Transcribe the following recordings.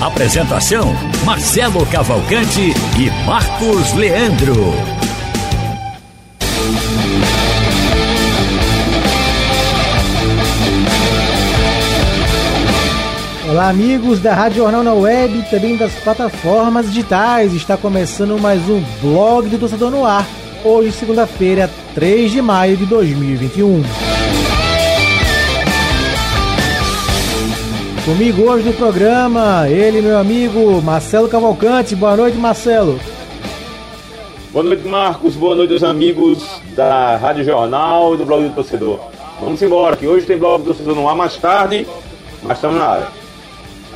Apresentação: Marcelo Cavalcante e Marcos Leandro. Olá, amigos da Rádio Jornal na Web e também das plataformas digitais. Está começando mais um blog do Torcedor no Ar. Hoje, segunda-feira, 3 de maio de 2021. Comigo hoje no programa, ele, meu amigo Marcelo Cavalcante. Boa noite, Marcelo. Boa noite, Marcos. Boa noite aos amigos da Rádio Jornal e do Blog do Torcedor. Vamos embora, que hoje tem Blog do Torcedor no ar mais tarde, mas estamos na área.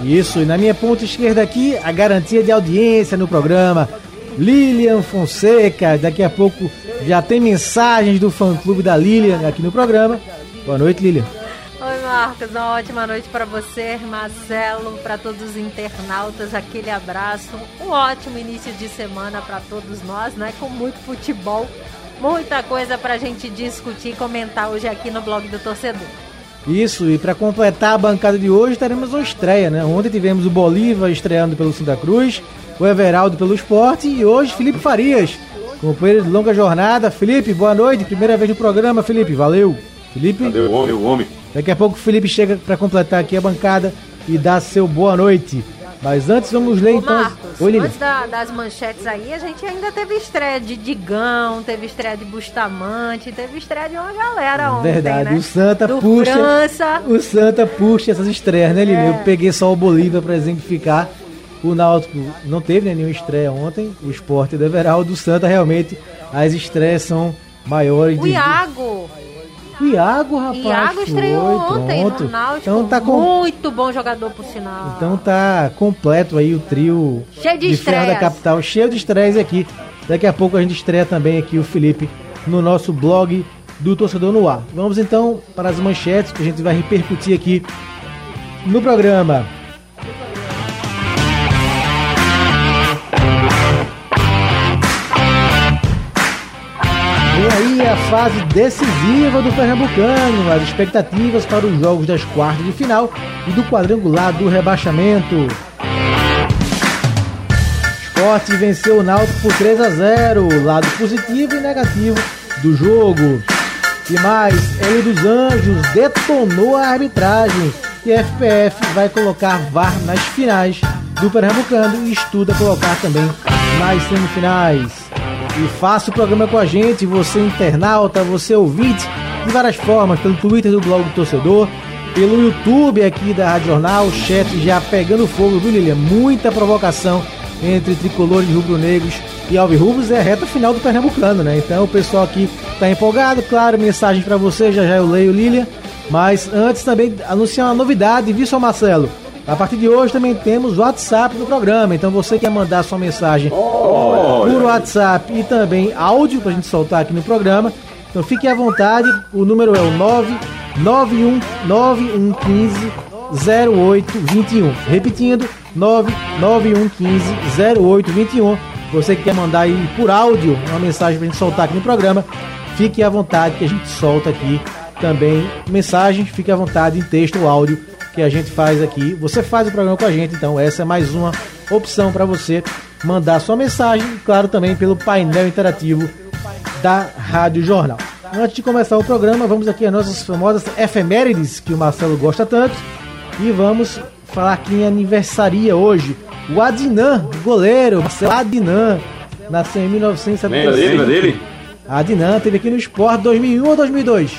Isso, e na minha ponta esquerda aqui, a garantia de audiência no programa. Lilian Fonseca, daqui a pouco já tem mensagens do fã-clube da Lilian aqui no programa. Boa noite, Lilian. Marcos, uma ótima noite para você, Marcelo, para todos os internautas, aquele abraço. Um ótimo início de semana para todos nós, né? Com muito futebol, muita coisa para a gente discutir e comentar hoje aqui no blog do torcedor. Isso, e para completar a bancada de hoje, teremos uma estreia, né? Ontem tivemos o Bolívar estreando pelo Santa Cruz, o Everaldo pelo Esporte e hoje Felipe Farias, companheiro de longa jornada. Felipe, boa noite, primeira vez no programa, Felipe, valeu. Felipe. O homem, o homem? Daqui a pouco o Felipe chega para completar aqui a bancada e dar seu boa noite. Mas antes vamos ler Ô, então. Marcos, Oi, antes da- das manchetes aí, a gente ainda teve estreia de Digão, teve estreia de Bustamante, teve estreia de uma galera ontem, Verdade, né? o Santa Do puxa. França. O Santa puxa essas estreias, né, Lili? É. Eu peguei só o Bolívar para exemplificar. O Náutico não teve né, nenhuma estreia ontem. O Esporte do Everaldo. O Santa realmente as estreias são maiores. O de- Iago. O Iago, rapaz. Iago foi, estreou ontem pronto. no Náutico. Então tá com... Muito bom jogador, por sinal. Então tá completo aí o trio Cheio de Ferro da. Capital, cheio de estreias aqui. Daqui a pouco a gente estreia também aqui o Felipe no nosso blog do Torcedor no Ar. Vamos então para as manchetes que a gente vai repercutir aqui no programa. Aí a fase decisiva do Pernambucano, as expectativas para os jogos das quartas de final e do quadrangular do rebaixamento. Esporte venceu o Náutico por 3 a 0, lado positivo e negativo do jogo. E mais, Hélio dos Anjos detonou a arbitragem e a FPF vai colocar VAR nas finais do Pernambucano e estuda colocar também nas semifinais. E faça o programa com a gente, você internauta, você ouvinte, de várias formas, pelo Twitter do Blog do Torcedor, pelo YouTube aqui da Rádio Jornal, o chat já pegando fogo, viu Lilian? Muita provocação entre tricolores rubro-negros e alvirrubros é a reta final do Pernambucano, né? Então o pessoal aqui tá empolgado, claro, mensagem para você, já já eu leio, Lilian. Mas antes também anunciar uma novidade, viu, seu Marcelo? A partir de hoje também temos o WhatsApp no programa, então você quer mandar sua mensagem por WhatsApp e também áudio pra gente soltar aqui no programa. Então fique à vontade, o número é o 99191150821. Repetindo, 991150821. Você que quer mandar aí por áudio uma mensagem pra gente soltar aqui no programa, fique à vontade que a gente solta aqui também mensagens, fique à vontade em texto ou áudio que a gente faz aqui. Você faz o programa com a gente, então essa é mais uma opção para você mandar sua mensagem, claro, também pelo painel interativo da Rádio Jornal. Antes de começar o programa, vamos aqui às nossas famosas efemérides, que o Marcelo gosta tanto, e vamos falar quem aniversaria hoje. O Adnan, goleiro, Marcelo Adnan, nasceu em 1975. Lembra dele? Lembra dele? Adnan teve aqui no Sport 2001 ou 2002?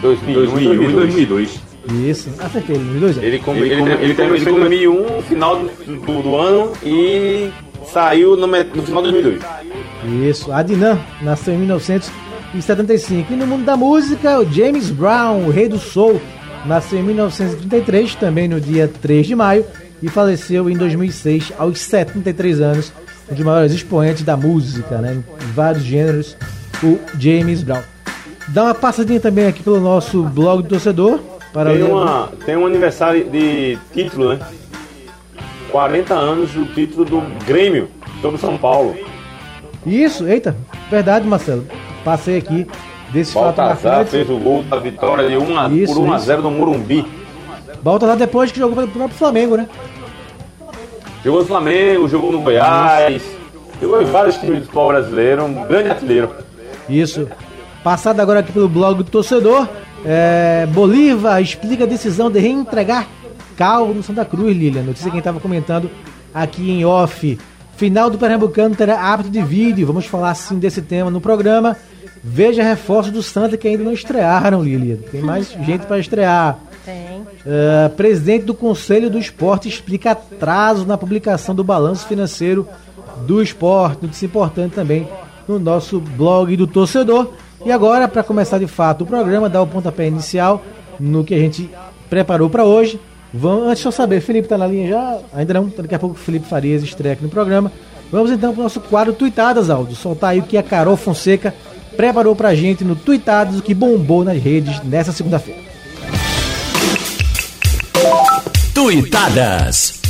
2001 e 2002. Isso, acertei, 2002. Ele, come, ele, ele, ele começou em 2001, no final do, do, do ano, e saiu no, no final de 2002. Isso, Adnan nasceu em 1975. E no mundo da música, o James Brown, o rei do soul, nasceu em 1933, também no dia 3 de maio. e faleceu em 2006 aos 73 anos, um dos maiores expoentes da música, né, em vários gêneros, o James Brown. Dá uma passadinha também aqui pelo nosso blog do torcedor. Para tem, uma, tem um aniversário de título, né? 40 anos do título do Grêmio sobre São Paulo. Isso, eita, verdade, Marcelo. Passei aqui desse Baltazar fato fez o gol da vitória de 1 a, isso, por 1 a 0 no Morumbi. Baltazar depois que jogou pelo próprio Flamengo, né? Jogou no Flamengo, jogou no Goiás, jogou em vários times do futebol brasileiro, um grande artilheiro. Isso. Passado agora aqui pelo blog do torcedor, é, Bolívar explica a decisão de reentregar carro no Santa Cruz, Lilian. Notícia quem estava comentando aqui em off. Final do Pernambucano terá hábito de vídeo. Vamos falar sim desse tema no programa. Veja reforços do Santa que ainda não estrearam, Lilian. Tem mais gente para estrear. Tem. Uh, presidente do Conselho do Esporte explica atraso na publicação do balanço financeiro do esporte. Notícia importante também no nosso blog do torcedor. E agora, para começar de fato o programa, dar o pontapé inicial no que a gente preparou para hoje. Vamos, antes de eu saber, Felipe está na linha já? Ainda não, daqui a pouco o Felipe Farias estreia aqui no programa. Vamos então para o nosso quadro Tuitadas, Aldo. Soltar aí o que a Carol Fonseca preparou para a gente no Tuitadas, o que bombou nas redes nessa segunda-feira. Tuitadas.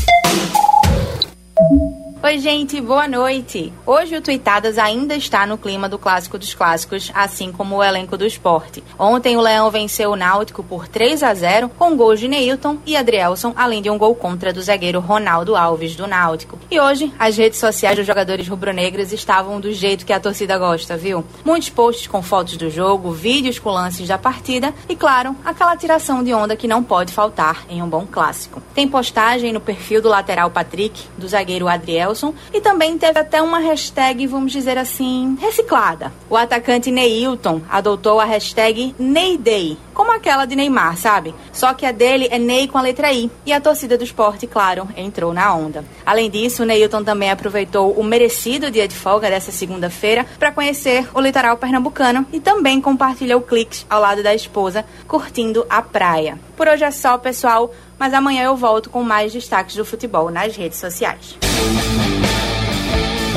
Oi, gente, boa noite. Hoje o Tuitadas ainda está no clima do clássico dos clássicos, assim como o elenco do esporte. Ontem o Leão venceu o Náutico por 3 a 0 com gols de Neilton e Adrielson, além de um gol contra do zagueiro Ronaldo Alves do Náutico. E hoje as redes sociais dos jogadores rubro-negros estavam do jeito que a torcida gosta, viu? Muitos posts com fotos do jogo, vídeos com lances da partida e, claro, aquela tiração de onda que não pode faltar em um bom clássico. Tem postagem no perfil do lateral Patrick, do zagueiro Adrielson e também teve até uma hashtag, vamos dizer assim, reciclada. O atacante Neilton adotou a hashtag Neyday, como aquela de Neymar, sabe? Só que a dele é Ney com a letra I e a torcida do esporte, claro, entrou na onda. Além disso, o Neilton também aproveitou o merecido dia de folga dessa segunda-feira para conhecer o litoral pernambucano e também compartilhou cliques ao lado da esposa, curtindo a praia. Por hoje é só, pessoal, mas amanhã eu volto com mais destaques do futebol nas redes sociais.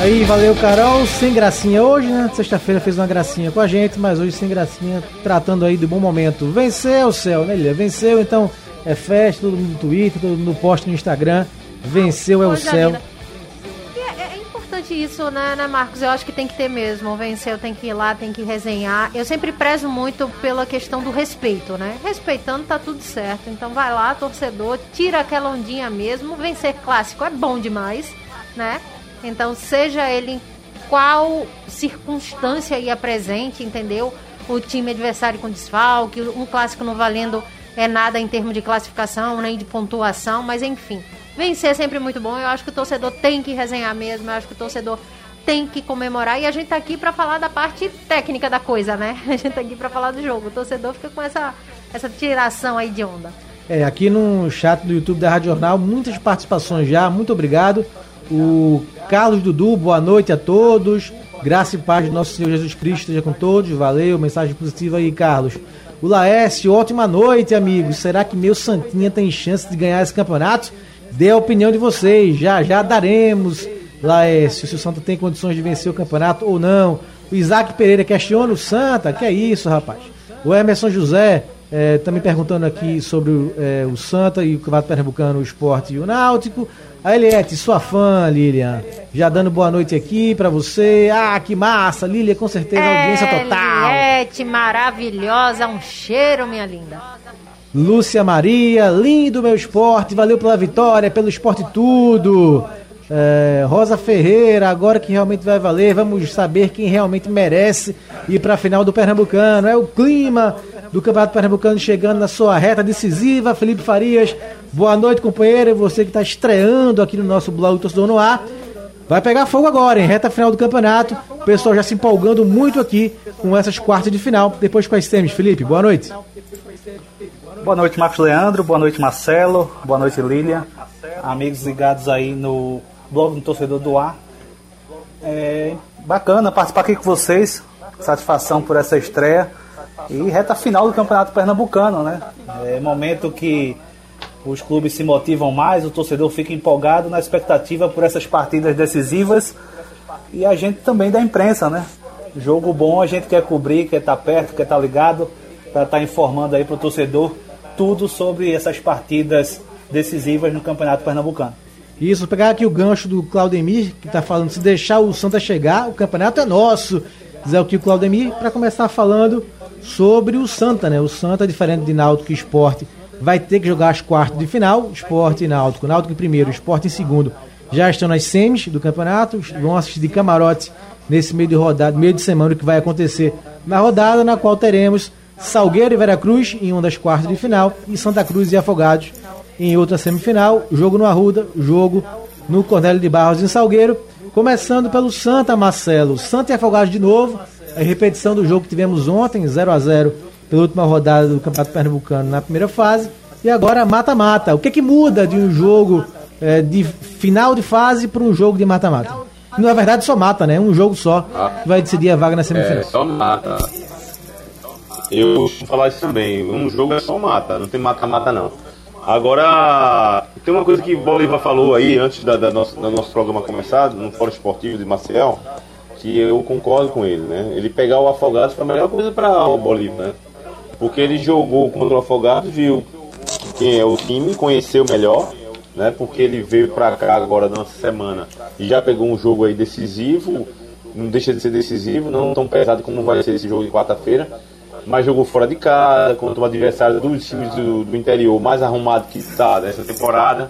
Aí, valeu, Carol. Sem gracinha hoje, né? Sexta-feira fez uma gracinha com a gente, mas hoje sem gracinha, tratando aí do bom momento. Venceu, céu, né, Lilia? Venceu, então é festa, todo mundo no Twitter, todo mundo no post no Instagram. Venceu é o céu. É, importante isso, né, né, Marcos? Eu acho que tem que ter mesmo. Venceu, tem que ir lá, tem que resenhar. Eu sempre prezo muito pela questão do respeito, né? Respeitando tá tudo certo. Então vai lá, torcedor, tira aquela ondinha mesmo. Vencer clássico é bom demais, né? Então, seja ele em qual circunstância ia presente, entendeu? O time adversário com desfalque, um clássico não valendo é nada em termos de classificação, nem de pontuação, mas enfim. Vencer é sempre muito bom. Eu acho que o torcedor tem que resenhar mesmo. Eu acho que o torcedor tem que comemorar. E a gente tá aqui para falar da parte técnica da coisa, né? A gente tá aqui para falar do jogo. O torcedor fica com essa, essa tiração aí de onda. É, aqui no chat do YouTube da Rádio Jornal, muitas participações já. Muito obrigado. O Carlos Dudu, boa noite a todos. Graça e paz de nosso Senhor Jesus Cristo esteja com todos. Valeu, mensagem positiva aí, Carlos. O Laércio, ótima noite, amigos. Será que meu Santinha tem chance de ganhar esse campeonato? Dê a opinião de vocês. Já, já daremos, Laércio, se o Santa tem condições de vencer o campeonato ou não. O Isaac Pereira questiona o Santa. Que é isso, rapaz? O Emerson José, é, também perguntando aqui sobre é, o Santa e o Campeonato Pernambucano, o Esporte e o Náutico. A Eliette, sua fã, Lilian. Já dando boa noite aqui pra você. Ah, que massa, Lilian, com certeza, é, audiência total. Eliette, maravilhosa, um cheiro, minha linda. Lúcia Maria, lindo meu esporte, valeu pela vitória, pelo esporte tudo. É, Rosa Ferreira, agora que realmente vai valer, vamos saber quem realmente merece ir para a final do Pernambucano. É o clima do Campeonato Pernambucano chegando na sua reta decisiva. Felipe Farias, boa noite, companheiro. Você que está estreando aqui no nosso blog Torcedor no Ar. Vai pegar fogo agora, em reta final do campeonato. O pessoal já se empolgando muito aqui com essas quartas de final. Depois com as semis, Felipe, boa noite. Boa noite, Marcos Leandro. Boa noite, Marcelo. Boa noite, Lilian. Amigos ligados aí no blog do Torcedor do Ar. É bacana participar aqui com vocês. Satisfação por essa estreia. E reta final do Campeonato Pernambucano, né? É momento que os clubes se motivam mais, o torcedor fica empolgado na expectativa por essas partidas decisivas e a gente também da imprensa, né? Jogo bom a gente quer cobrir, quer estar tá perto, quer estar tá ligado, para estar tá informando aí para o torcedor tudo sobre essas partidas decisivas no Campeonato Pernambucano. Isso, pegar aqui o gancho do Claudemir, que está falando, se deixar o Santa chegar, o campeonato é nosso. Dizer aqui o Claudemir, para começar falando sobre o Santa, né? O Santa, diferente de Náutico e Esporte, vai ter que jogar as quartas de final, Esporte e Náutico. Náutico em primeiro, Esporte em segundo. Já estão nas semis do campeonato, vão assistir de camarote nesse meio de rodada, meio de semana que vai acontecer na rodada, na qual teremos Salgueiro e Veracruz em uma das quartas de final e Santa Cruz e Afogados em outra semifinal. Jogo no Arruda, jogo no Cornélio de Barros em Salgueiro. Começando pelo Santa Marcelo, Santa e Afogados de novo. A repetição do jogo que tivemos ontem, 0 a 0 pela última rodada do Campeonato Pernambucano na primeira fase. E agora mata-mata. O que, que muda de um jogo é, de final de fase para um jogo de mata-mata? Na verdade, só mata, né? Um jogo só que vai decidir a vaga na semifinal. É, só mata. Eu vou falar isso também. Um jogo é só mata, não tem mata-mata não. Agora, tem uma coisa que o Bolívar falou aí antes da, da nosso, do nosso programa começar, no Fórum Esportivo de Maciel, que eu concordo com ele, né? Ele pegar o Afogados foi a melhor coisa para o Bolívar, né? Porque ele jogou contra o Afogados, viu quem é o time, conheceu melhor, né? Porque ele veio para cá agora nessa semana e já pegou um jogo aí decisivo, não deixa de ser decisivo, não tão pesado como vai ser esse jogo de quarta-feira, mas jogou fora de casa, contra um adversário dos times do, do interior mais arrumado que está nessa temporada.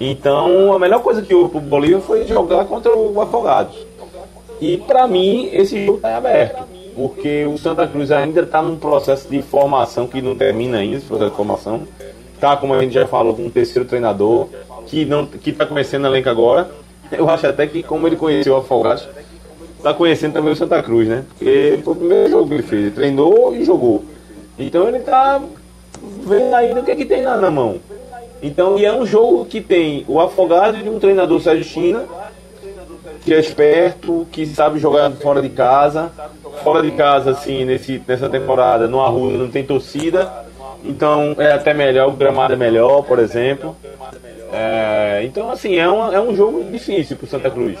Então a melhor coisa que houve pro Bolívar foi jogar contra o Afogados. E para mim esse jogo está aberto, porque o Santa Cruz ainda está num processo de formação que não termina ainda, esse processo de formação. Está, como a gente já falou, com um terceiro treinador que não que está conhecendo a elenco agora. Eu acho até que como ele conheceu o Afogados, está conhecendo também o Santa Cruz, né? Porque foi o primeiro jogo que ele fez, ele treinou e jogou. Então ele está vendo ainda o que, é que tem na, na mão. Então, e é um jogo que tem o afogado de um treinador Sérgio China que é esperto, que sabe jogar fora de casa. Fora de casa, assim, nesse, nessa temporada, no Arruda não tem torcida. Então é até melhor, o gramado é melhor, por exemplo. É, então, assim, é, uma, é um jogo difícil pro Santa Cruz.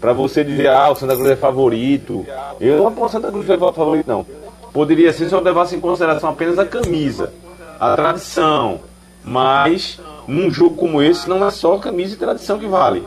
Pra você dizer, ah, o Santa Cruz é favorito. Eu não aposto Santa Cruz é favorito, não. Poderia ser se eu levasse em consideração apenas a camisa, a tradição. Mas, num jogo como esse, não é só camisa e tradição que vale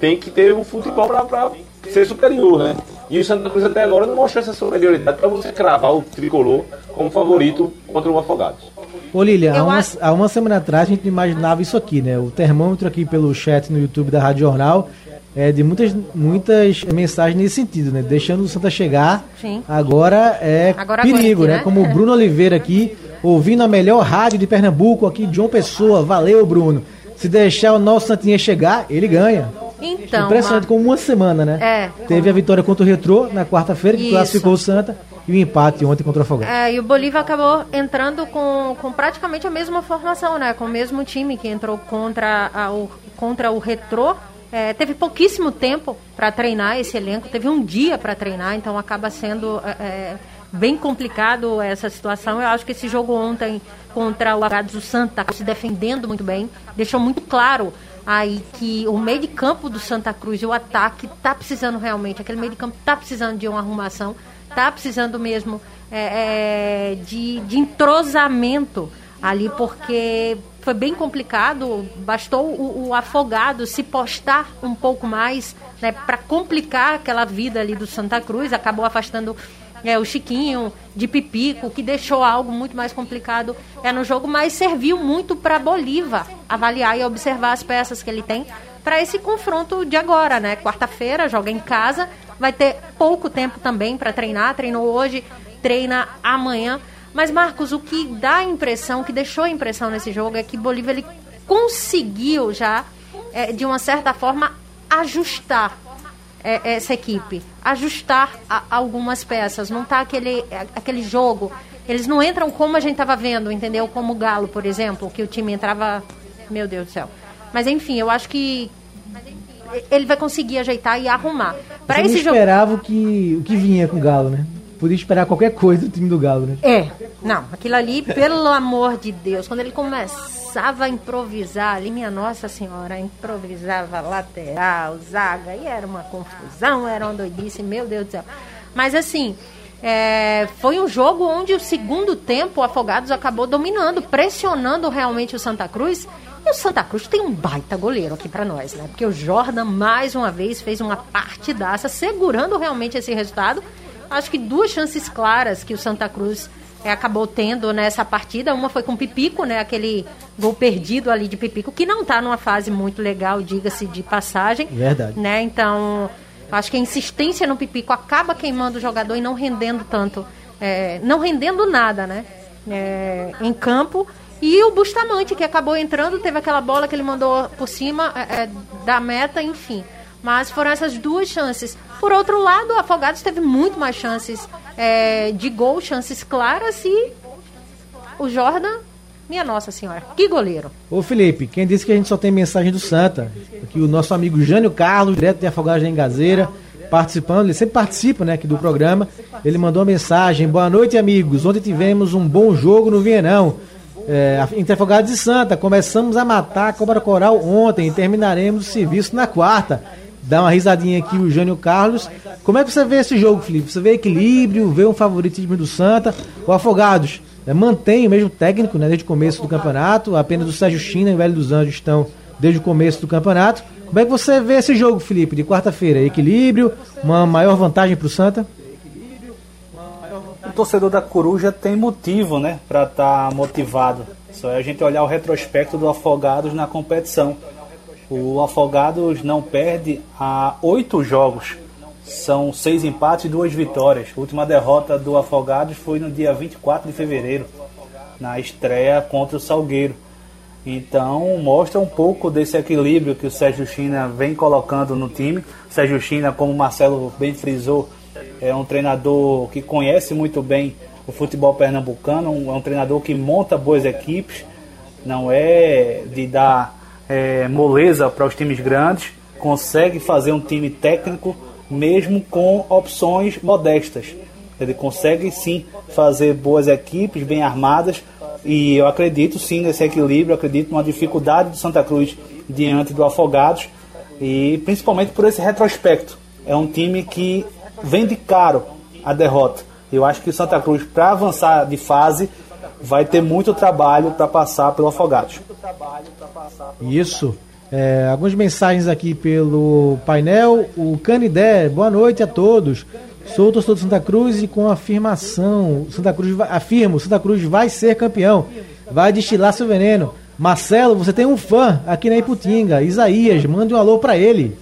tem que ter o futebol para ser superior, né? E o Santa Cruz até agora não mostrou essa superioridade para você cravar o tricolor como favorito contra o Afogados. Ô Lilia, há uma, há uma, semana atrás a gente imaginava isso aqui, né? O termômetro aqui pelo chat no YouTube da Rádio Jornal é de muitas, muitas mensagens nesse sentido, né? Deixando o Santa chegar, Sim. agora é agora perigo, né? né? Como o Bruno Oliveira aqui, ouvindo a melhor rádio de Pernambuco aqui, João Pessoa. Valeu, Bruno. Se deixar o nosso Santinha chegar, ele ganha. Então, Impressionante, uma... como uma semana, né? É. Teve a vitória contra o Retrô na quarta-feira, que Isso. classificou o Santa, e o empate ontem contra o Afogado. É, e o Bolívar acabou entrando com, com praticamente a mesma formação, né? Com o mesmo time que entrou contra, a, o, contra o Retrô. É, teve pouquíssimo tempo para treinar esse elenco, teve um dia para treinar, então acaba sendo é, é, bem complicado essa situação. Eu acho que esse jogo ontem contra o Agados do Santa se defendendo muito bem, deixou muito claro aí que o meio de campo do Santa Cruz e o ataque tá precisando realmente, aquele meio de campo tá precisando de uma arrumação, tá precisando mesmo é, é, de, de entrosamento ali, porque foi bem complicado, bastou o, o afogado se postar um pouco mais né, para complicar aquela vida ali do Santa Cruz, acabou afastando é, o Chiquinho de Pipico, que deixou algo muito mais complicado é, no jogo, mas serviu muito para Bolívar avaliar e observar as peças que ele tem para esse confronto de agora, né? Quarta-feira, joga em casa, vai ter pouco tempo também para treinar, treinou hoje, treina amanhã. Mas, Marcos, o que dá a impressão, o que deixou a impressão nesse jogo é que Bolívar ele conseguiu já, é, de uma certa forma, ajustar é, essa equipe, ajustar a, algumas peças, não tá aquele, aquele jogo. Eles não entram como a gente estava vendo, entendeu? Como o Galo, por exemplo, que o time entrava. Meu Deus do céu. Mas enfim, eu acho que ele vai conseguir ajeitar e arrumar. Para esse jogo. esperava o que, o que vinha com o Galo, né? Podia esperar qualquer coisa do time do Galo, né? É. Não, aquilo ali, pelo amor de Deus, quando ele começa começava a improvisar ali, minha Nossa Senhora, improvisava lateral, zaga, e era uma confusão, era uma doidice, meu Deus do céu. Mas assim, é, foi um jogo onde o segundo tempo o Afogados acabou dominando, pressionando realmente o Santa Cruz. E o Santa Cruz tem um baita goleiro aqui para nós, né? Porque o Jordan, mais uma vez, fez uma partidaça, segurando realmente esse resultado. Acho que duas chances claras que o Santa Cruz é, acabou tendo nessa partida. Uma foi com o Pipico, né? Aquele gol perdido ali de Pipico, que não está numa fase muito legal, diga-se de passagem. Verdade. Né? Então, acho que a insistência no Pipico acaba queimando o jogador e não rendendo tanto. É, não rendendo nada, né? É, em campo. E o Bustamante, que acabou entrando, teve aquela bola que ele mandou por cima é, é, da meta, enfim. Mas foram essas duas chances. Por outro lado, o Afogados teve muito mais chances é, de gol, chances claras e o Jordan, minha Nossa Senhora, que goleiro. Ô Felipe, quem disse que a gente só tem mensagem do Santa? Aqui o nosso amigo Jânio Carlos, direto de Afogados em Gazeira, participando, ele sempre participa né, aqui do programa. Ele mandou uma mensagem: Boa noite, amigos. Ontem tivemos um bom jogo no Vienão. É, entre Afogados e Santa, começamos a matar a Cobra Coral ontem e terminaremos o serviço na quarta. Dá uma risadinha aqui o Jânio Carlos. Como é que você vê esse jogo, Felipe? Você vê equilíbrio, vê um favoritismo do Santa? O Afogados é, mantém o mesmo técnico né, desde o começo do campeonato. Apenas o Sérgio China e o Velho dos Anjos estão desde o começo do campeonato. Como é que você vê esse jogo, Felipe, de quarta-feira? Equilíbrio, uma maior vantagem para o Santa? O torcedor da Coruja tem motivo, né, para estar tá motivado. Só é a gente olhar o retrospecto do Afogados na competição. O Afogados não perde há oito jogos. São seis empates e duas vitórias. A última derrota do Afogados foi no dia 24 de fevereiro, na estreia contra o Salgueiro. Então mostra um pouco desse equilíbrio que o Sérgio China vem colocando no time. O Sérgio China, como o Marcelo bem frisou, é um treinador que conhece muito bem o futebol pernambucano, é um treinador que monta boas equipes, não é de dar é, moleza para os times grandes, consegue fazer um time técnico mesmo com opções modestas. Ele consegue sim fazer boas equipes bem armadas e eu acredito sim nesse equilíbrio, acredito numa dificuldade do Santa Cruz diante do Afogados e principalmente por esse retrospecto. É um time que vende caro a derrota. Eu acho que o Santa Cruz, para avançar de fase, vai ter muito trabalho para passar pelo Afogados. Isso. É, algumas mensagens aqui pelo painel. O Canidé, boa noite a todos. Sou o torcedor do Santa Cruz e com afirmação, Santa Cruz vai, afirmo, Santa Cruz vai ser campeão, vai destilar seu veneno. Marcelo, você tem um fã aqui na Iputinga, Isaías, mande um alô para ele.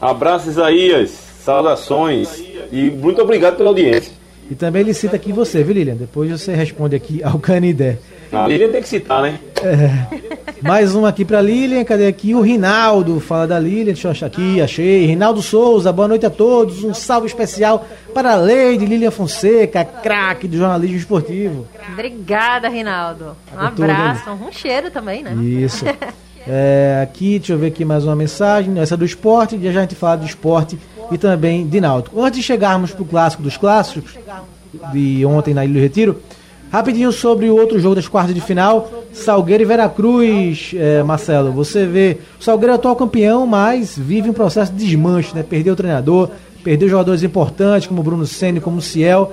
Abraço, Isaías, saudações e muito obrigado pela audiência. E também ele cita aqui você, viu, Lilian? Depois você responde aqui ao Canidé. A Lilian tem que citar, né? É. Mais uma aqui para Lilian, cadê aqui? O Rinaldo fala da Lilian, deixa eu achar aqui, achei. Rinaldo Souza, boa noite a todos. Um salve especial para a Lady Lilian Fonseca, craque do jornalismo esportivo. Obrigada, Rinaldo. Um abraço, um cheiro também, né? Isso. É, aqui, deixa eu ver aqui mais uma mensagem. Essa é do esporte, já a gente fala do esporte e também de náutico. Antes de chegarmos para o clássico dos clássicos, de ontem na Ilha do Retiro, rapidinho sobre o outro jogo das quartas de final, Salgueiro e Veracruz, é, Marcelo. Você vê, o Salgueiro é atual campeão, mas vive um processo de desmanche, né? Perdeu o treinador, perdeu jogadores importantes como Bruno Senna, como Ciel.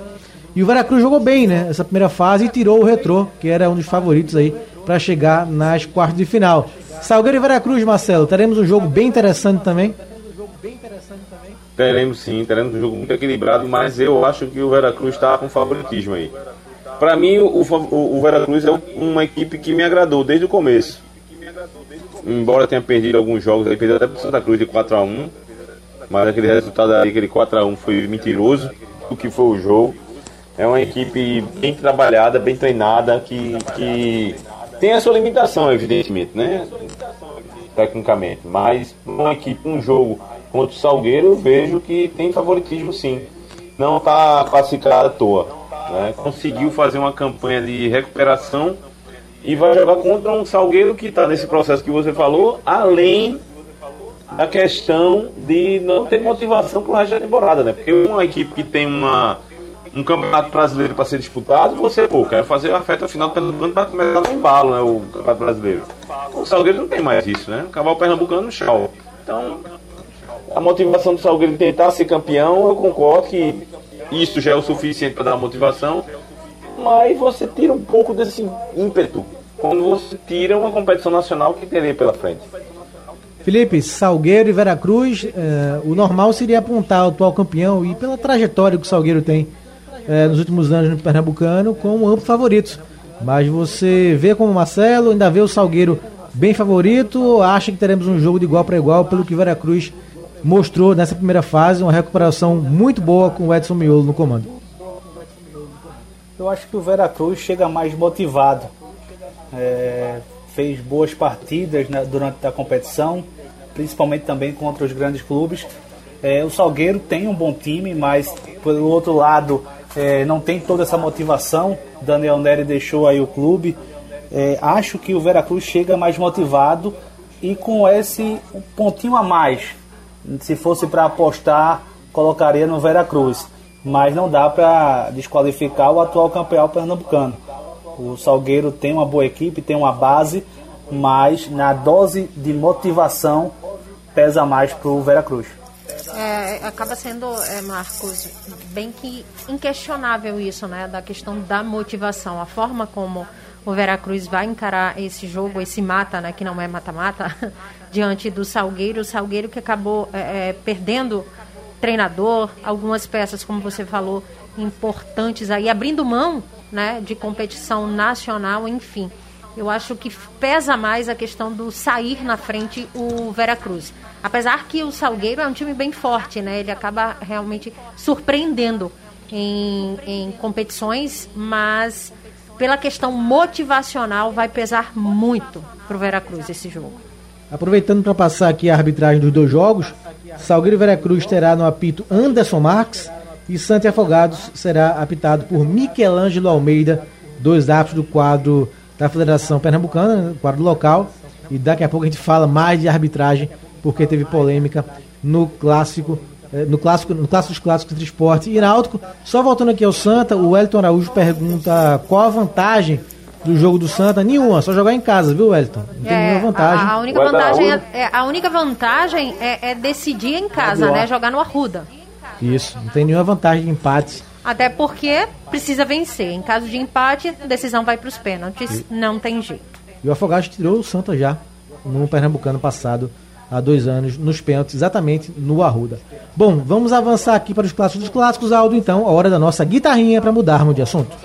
E o Veracruz jogou bem, né? Essa primeira fase e tirou o Retrô, que era um dos favoritos aí para chegar nas quartas de final. Salgueiro e Veracruz, Marcelo, teremos um jogo bem interessante também. Teremos sim, teremos um jogo muito equilibrado, mas eu acho que o Veracruz está com favoritismo aí. Para mim, o, o, Veracruz é uma equipe que me agradou desde o começo. Embora tenha perdido alguns jogos, ele perdeu até para Santa Cruz de 4 a 1 mas aquele resultado ali, aquele 4 a 1 foi mentiroso, o que foi o jogo. É uma equipe bem trabalhada, bem treinada, que, que tem a sua limitação, evidentemente, né? Tecnicamente. Mas uma equipe, um jogo contra o Salgueiro, eu vejo que tem favoritismo sim. Não está classificado à toa. Né? Conseguiu fazer uma campanha de recuperação e vai jogar contra um Salgueiro que está nesse processo que você falou, além da questão de não ter motivação para o resto da temporada, né? Porque uma equipe que tem uma um campeonato brasileiro para ser disputado, você, pô, quer fazer a festa final do Pernambucano para começar no embalo, né? O campeonato brasileiro. O Salgueiro não tem mais isso, né? O cavalo pernambucano, tchau. Então, a motivação do Salgueiro tentar ser campeão, eu concordo que isso já é o suficiente para dar motivação, mas você tira um pouco desse ímpeto quando você tira uma competição nacional que teria pela frente. Felipe, Salgueiro e Veracruz, eh, o normal seria apontar o atual campeão e pela trajetória que o Salgueiro tem eh, nos últimos anos no Pernambucano como amplo favorito. Mas você vê como o Marcelo, ainda vê o Salgueiro bem favorito acha que teremos um jogo de igual para igual pelo que Veracruz mostrou nessa primeira fase, uma recuperação muito boa com o Edson Miolo no comando? Eu acho que o Veracruz chega mais motivado. É, fez boas partidas né, durante a competição, principalmente também contra os grandes clubes. É, o Salgueiro tem um bom time, mas pelo outro lado é, não tem toda essa motivação. Daniel Neri deixou aí o clube. É, acho que o Veracruz chega mais motivado e com esse pontinho a mais. Se fosse para apostar, colocaria no Veracruz. Mas não dá para desqualificar o atual campeão pernambucano. O Salgueiro tem uma boa equipe, tem uma base, mas na dose de motivação pesa mais para o Veracruz. É, acaba sendo, é, Marcos, bem que inquestionável isso, né? Da questão da motivação, a forma como o Veracruz vai encarar esse jogo, esse mata, né? Que não é mata-mata, diante do Salgueiro. O Salgueiro que acabou é, é, perdendo treinador, algumas peças, como você falou, importantes aí, abrindo mão né, de competição nacional, enfim. Eu acho que pesa mais a questão do sair na frente o Veracruz. Apesar que o Salgueiro é um time bem forte, né? Ele acaba realmente surpreendendo em, em competições, mas pela questão motivacional vai pesar muito para o Veracruz esse jogo. Aproveitando para passar aqui a arbitragem dos dois jogos, Salgueiro Veracruz terá no apito Anderson Marques e Santa Afogados será apitado por Michelangelo Almeida, dois árbitros do quadro da Federação Pernambucana, quadro local. E daqui a pouco a gente fala mais de arbitragem, porque teve polêmica no clássico, eh, no clássico, no clássico dos clássicos entre esporte e náutico. Só voltando aqui ao Santa, o Wellington Araújo pergunta qual a vantagem do jogo do Santa? Nenhuma, só jogar em casa, viu, Wellington? Não tem é, nenhuma vantagem. A, a única vantagem, é, é, a única vantagem é, é decidir em casa, né? Jogar no Arruda. Isso, não tem nenhuma vantagem de empate. Até porque precisa vencer. Em caso de empate, a decisão vai para os pênaltis. E... Não tem jeito. E o Afogados tirou o Santa já no Pernambucano passado, há dois anos, nos pênaltis, exatamente no Arruda. Bom, vamos avançar aqui para os clássicos dos clássicos, Aldo, então, a hora da nossa guitarrinha para mudarmos de assunto.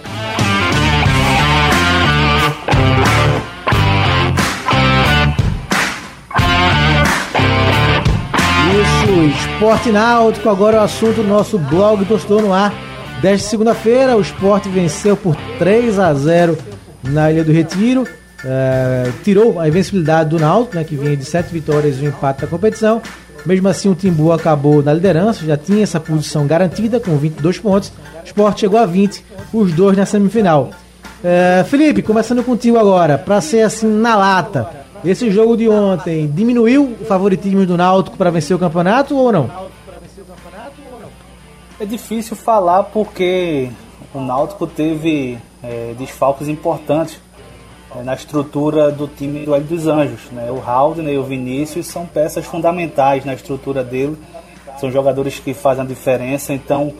Esporte Náutico, agora é o assunto do nosso blog Torcedor no Ar. Desta segunda-feira, o esporte venceu por 3 a 0 na Ilha do Retiro. É, tirou a invencibilidade do Náutico, né, que vinha de 7 vitórias e um empate da competição. Mesmo assim, o Timbu acabou na liderança, já tinha essa posição garantida com 22 pontos. O esporte chegou a 20, os dois na semifinal. É, Felipe, começando contigo agora, para ser assim na lata. Esse jogo de ontem diminuiu o favoritismo do Náutico para vencer o campeonato ou não? É difícil falar porque o Náutico teve é, desfalques importantes é, na estrutura do time do Hélio dos Anjos. Né? O Haldner e o Vinícius são peças fundamentais na estrutura dele, são jogadores que fazem a diferença, então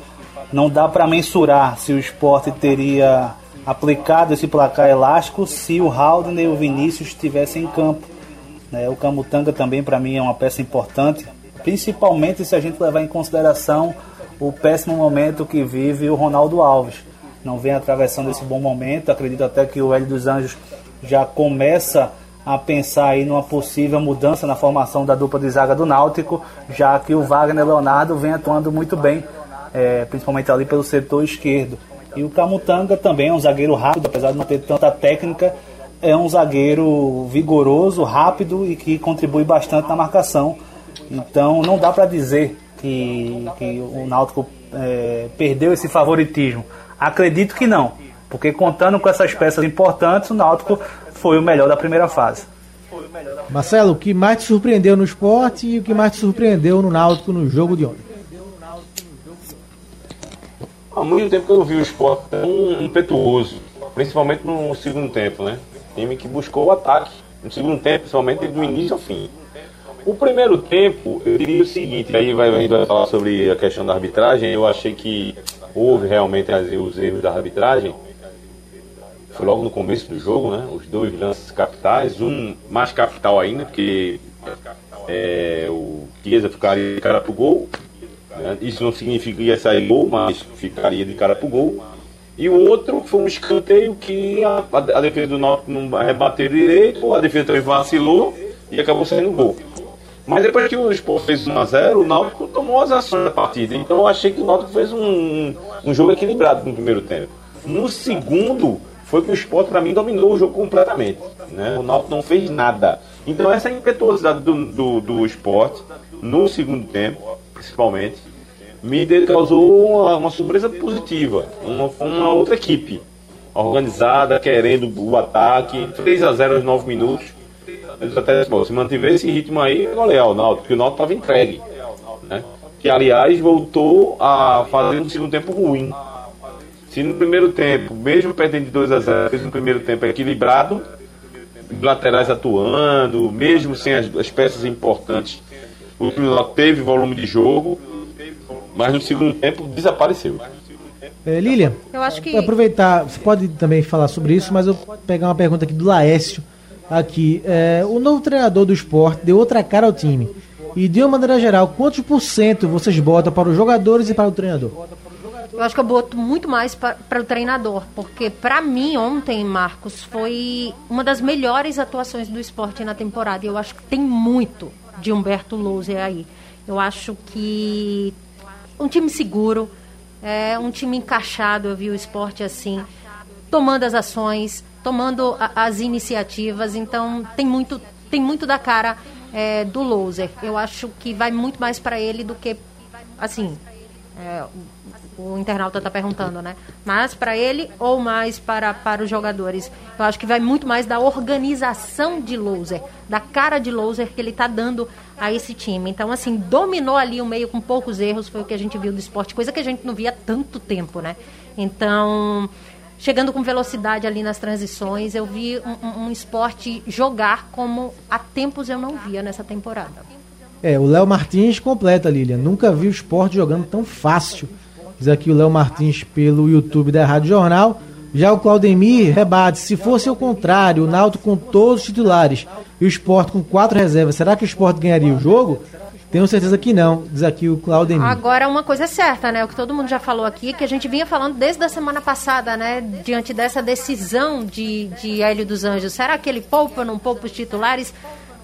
não dá para mensurar se o esporte teria aplicado esse placar elástico se o Haldner e o Vinícius estivessem em campo. Né? O Camutanga também para mim é uma peça importante, principalmente se a gente levar em consideração o péssimo momento que vive o Ronaldo Alves. Não vem atravessando esse bom momento, acredito até que o Hélio dos Anjos já começa a pensar aí numa possível mudança na formação da dupla de zaga do Náutico, já que o Wagner Leonardo vem atuando muito bem, é, principalmente ali pelo setor esquerdo. E o Camutanga também é um zagueiro rápido, apesar de não ter tanta técnica, é um zagueiro vigoroso, rápido e que contribui bastante na marcação. Então não dá para dizer que, que, o Náutico é, perdeu esse favoritismo. Acredito que não, porque contando com essas peças importantes, o Náutico foi o melhor da primeira fase. Marcelo, o que mais te surpreendeu no esporte e o que mais te surpreendeu no Náutico no jogo de ontem? Há muito tempo que eu não vi o esporte tão impetuoso, principalmente no segundo tempo, né? Time que buscou o ataque no segundo tempo, principalmente do início ao fim. O primeiro tempo, eu diria o seguinte, aí vai, vai falar sobre a questão da arbitragem, eu achei que houve realmente os erros da arbitragem, foi logo no começo do jogo, né? Os dois lances capitais, um mais capital ainda, porque é, o Chiesa ficaria de cara pro gol. Né? Isso não significa que ia sair gol, mas ficaria de cara pro gol. E o outro foi um escanteio que a, a, defesa do Náutico não rebateu direito, a defesa também vacilou e acabou saindo gol. Mas depois que o Sport fez 1x0, o Náutico tomou as ações da partida. Então eu achei que o Náutico fez um, um jogo equilibrado no primeiro tempo. No segundo, foi que o Sport para mim dominou o jogo completamente. Né? O Náutico não fez nada. Então essa impetuosidade do, do, do esporte no segundo tempo, principalmente, me causou uma, uma surpresa positiva. Uma, uma outra equipe organizada, querendo o ataque, 3 a 0 aos 9 minutos. Até bom, se mantiver esse ritmo aí, é golear o Náutico, porque o Náutico estava entregue. Né? Que aliás voltou a fazer um segundo tempo ruim. Se no primeiro tempo, mesmo perdendo de 2 a 0 fez um primeiro tempo equilibrado, laterais atuando, mesmo sem as, as peças importantes, o time teve volume de jogo, mas no segundo tempo desapareceu. É, Lilian, eu acho que aproveitar, você pode também falar sobre isso, mas eu vou pegar uma pergunta aqui do Laércio aqui. É, o novo treinador do esporte deu outra cara ao time. E de uma maneira geral, quantos por cento vocês botam para os jogadores e para o treinador? Eu acho que eu boto muito mais para o treinador, porque para mim ontem, Marcos, foi uma das melhores atuações do esporte na temporada. E eu acho que tem muito de Humberto Louser aí. Eu acho que um time seguro, é, um time encaixado, eu vi o esporte assim, tomando as ações, tomando a, as iniciativas. Então tem muito, tem muito da cara é, do Louser. Eu acho que vai muito mais para ele do que assim. É, o internauta está perguntando, né? Mais para ele ou mais para, para os jogadores? Eu acho que vai muito mais da organização de loser, da cara de loser que ele está dando a esse time. Então, assim, dominou ali o meio com poucos erros, foi o que a gente viu do esporte, coisa que a gente não via há tanto tempo, né? Então, chegando com velocidade ali nas transições, eu vi um, um esporte jogar como há tempos eu não via nessa temporada. É, o Léo Martins completa, Lilian. Nunca vi o esporte jogando tão fácil Diz aqui o Léo Martins pelo YouTube da Rádio Jornal. Já o Claudemir rebate, se fosse o contrário, o Náutico com todos os titulares e o Sport com quatro reservas, será que o Sport ganharia o jogo? Tenho certeza que não, diz aqui o Claudemir. Agora, uma coisa é certa, né? O que todo mundo já falou aqui, que a gente vinha falando desde a semana passada, né? Diante dessa decisão de, de Hélio dos Anjos. Será que ele poupa ou não poupa os titulares?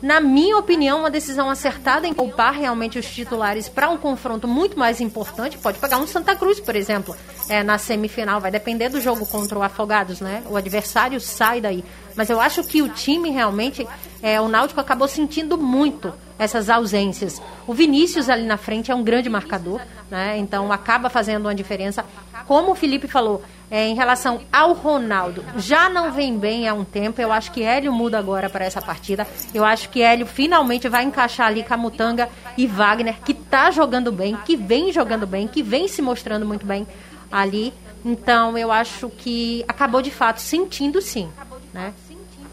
na minha opinião, uma decisão acertada em poupar realmente os titulares para um confronto muito mais importante. Pode pegar um Santa Cruz, por exemplo, é, na semifinal. Vai depender do jogo contra o Afogados, né? O adversário sai daí. Mas eu acho que o time realmente, é, o Náutico acabou sentindo muito essas ausências. O Vinícius ali na frente é um grande marcador, né? Então acaba fazendo uma diferença. Como o Felipe falou, é, em relação ao Ronaldo, já não vem bem há um tempo. Eu acho que Hélio muda agora para essa partida. Eu acho que Hélio finalmente vai encaixar ali Camutanga e Wagner, que tá jogando bem, que vem jogando bem, que vem se mostrando muito bem ali. Então eu acho que acabou de fato sentindo sim, né?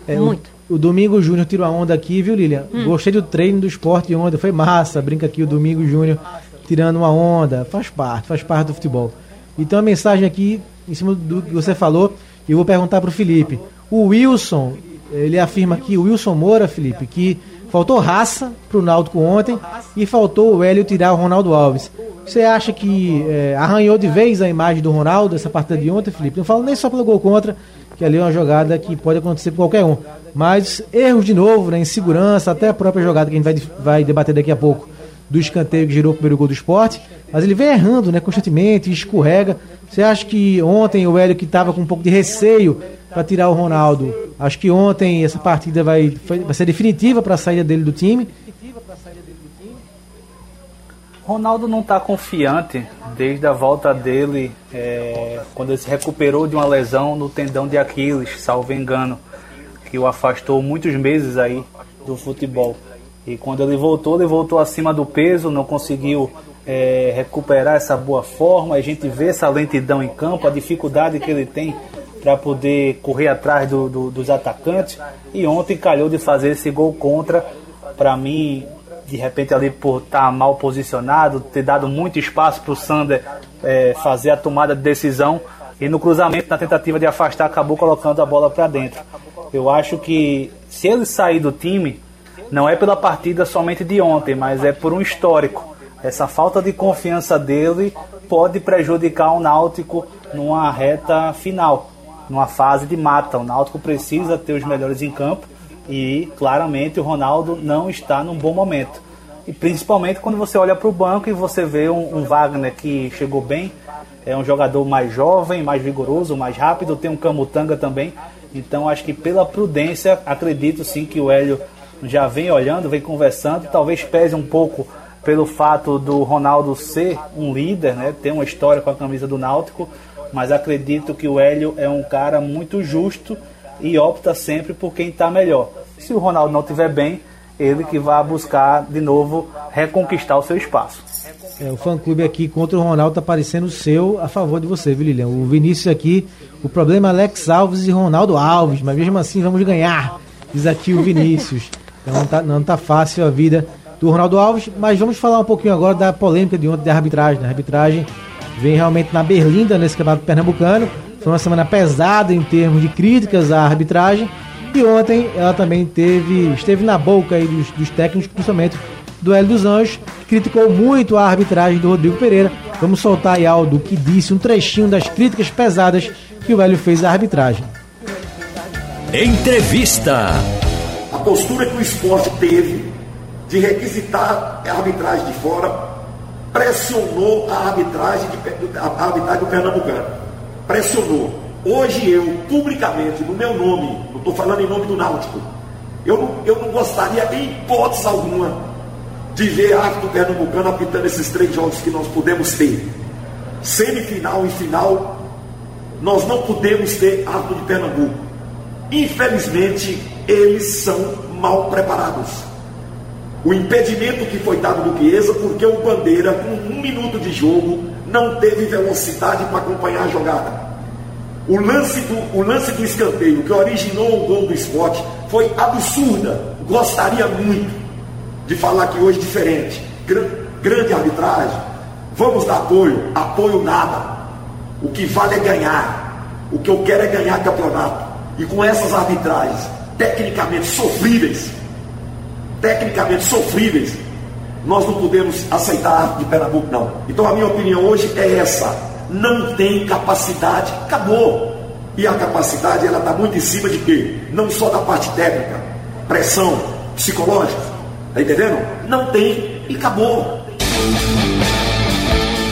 É, muito. O, Domingo Júnior tirou a onda aqui, viu, Lilian? Hum. Gostei do treino do esporte ontem, foi massa. Brinca aqui o Domingo Júnior tirando uma onda. Faz parte, faz parte do futebol. Então a mensagem aqui, em cima do que você falou, eu vou perguntar para o Felipe. O Wilson, ele afirma aqui, o Wilson Moura, Felipe, que faltou raça para o Náutico ontem e faltou o Hélio tirar o Ronaldo Alves. Você acha que é, arranhou de vez a imagem do Ronaldo essa partida de ontem, Felipe? Não falo nem só pelo gol contra, que ali é uma jogada que pode acontecer com qualquer um. Mas erros de novo, né, insegurança, até a própria jogada que a gente vai, vai debater daqui a pouco, do escanteio que girou o primeiro gol do esporte. Mas ele vem errando né, constantemente, escorrega. Você acha que ontem o Hélio que estava com um pouco de receio para tirar o Ronaldo, acho que ontem essa partida vai, vai ser definitiva para a saída dele do time? Ronaldo não está confiante desde a volta dele, é, quando ele se recuperou de uma lesão no tendão de Aquiles, salvo engano, que o afastou muitos meses aí do futebol. E quando ele voltou, ele voltou acima do peso, não conseguiu é, recuperar essa boa forma. A gente vê essa lentidão em campo, a dificuldade que ele tem para poder correr atrás do, do, dos atacantes. E ontem calhou de fazer esse gol contra. Para mim, de repente ali por estar tá mal posicionado, ter dado muito espaço para o Sander é, fazer a tomada de decisão e no cruzamento, na tentativa de afastar, acabou colocando a bola para dentro. Eu acho que se ele sair do time, não é pela partida somente de ontem, mas é por um histórico. Essa falta de confiança dele pode prejudicar o Náutico numa reta final, numa fase de mata. O Náutico precisa ter os melhores em campo e claramente o Ronaldo não está num bom momento. E principalmente quando você olha para o banco e você vê um, um Wagner que chegou bem, é um jogador mais jovem, mais vigoroso, mais rápido, tem um Camutanga também. Então acho que pela prudência, acredito sim que o Hélio já vem olhando, vem conversando, talvez pese um pouco pelo fato do Ronaldo ser um líder, né, ter uma história com a camisa do Náutico, mas acredito que o Hélio é um cara muito justo e opta sempre por quem está melhor. Se o Ronaldo não estiver bem, ele que vai buscar de novo reconquistar o seu espaço. É, o fã-clube aqui contra o Ronaldo tá parecendo o seu a favor de você, viu, Lilian? O Vinícius aqui, o problema é Alex Alves e Ronaldo Alves, mas mesmo assim vamos ganhar, diz aqui o Vinícius. Então não tá, não tá fácil a vida do Ronaldo Alves, mas vamos falar um pouquinho agora da polêmica de ontem da arbitragem. Né? A arbitragem vem realmente na berlinda nesse campeonato pernambucano. Foi uma semana pesada em termos de críticas à arbitragem. E ontem ela também teve, esteve na boca aí dos, dos técnicos, principalmente do Hélio dos Anjos, criticou muito a arbitragem do Rodrigo Pereira. Vamos soltar aí Aldo que disse um trechinho das críticas pesadas que o Hélio fez à arbitragem. Entrevista. A postura que o esporte teve de requisitar a arbitragem de fora pressionou a arbitragem, de, a arbitragem do Pernambucano. Pressionou. Hoje eu, publicamente, no meu nome, não estou falando em nome do Náutico, eu não, eu não gostaria, em hipótese alguma, de ver árbitro pernambucano apitando esses três jogos que nós podemos ter. Semifinal e final, nós não podemos ter árbitro de Pernambuco. Infelizmente, eles são mal preparados. O impedimento que foi dado do Chiesa, porque o Bandeira, com um minuto de jogo, não teve velocidade para acompanhar a jogada. O lance, do, o lance do escanteio que originou o gol do esporte foi absurda. Gostaria muito de falar que hoje diferente. Grande arbitragem. Vamos dar apoio. Apoio nada. O que vale é ganhar. O que eu quero é ganhar campeonato. E com essas arbitragens tecnicamente sofríveis, tecnicamente sofríveis, nós não podemos aceitar a arte de Pernambuco, não. Então a minha opinião hoje é essa. Não tem capacidade, acabou. E a capacidade ela está muito em cima de quê? Não só da parte técnica, pressão psicológica, Tá entendendo? Não tem e acabou.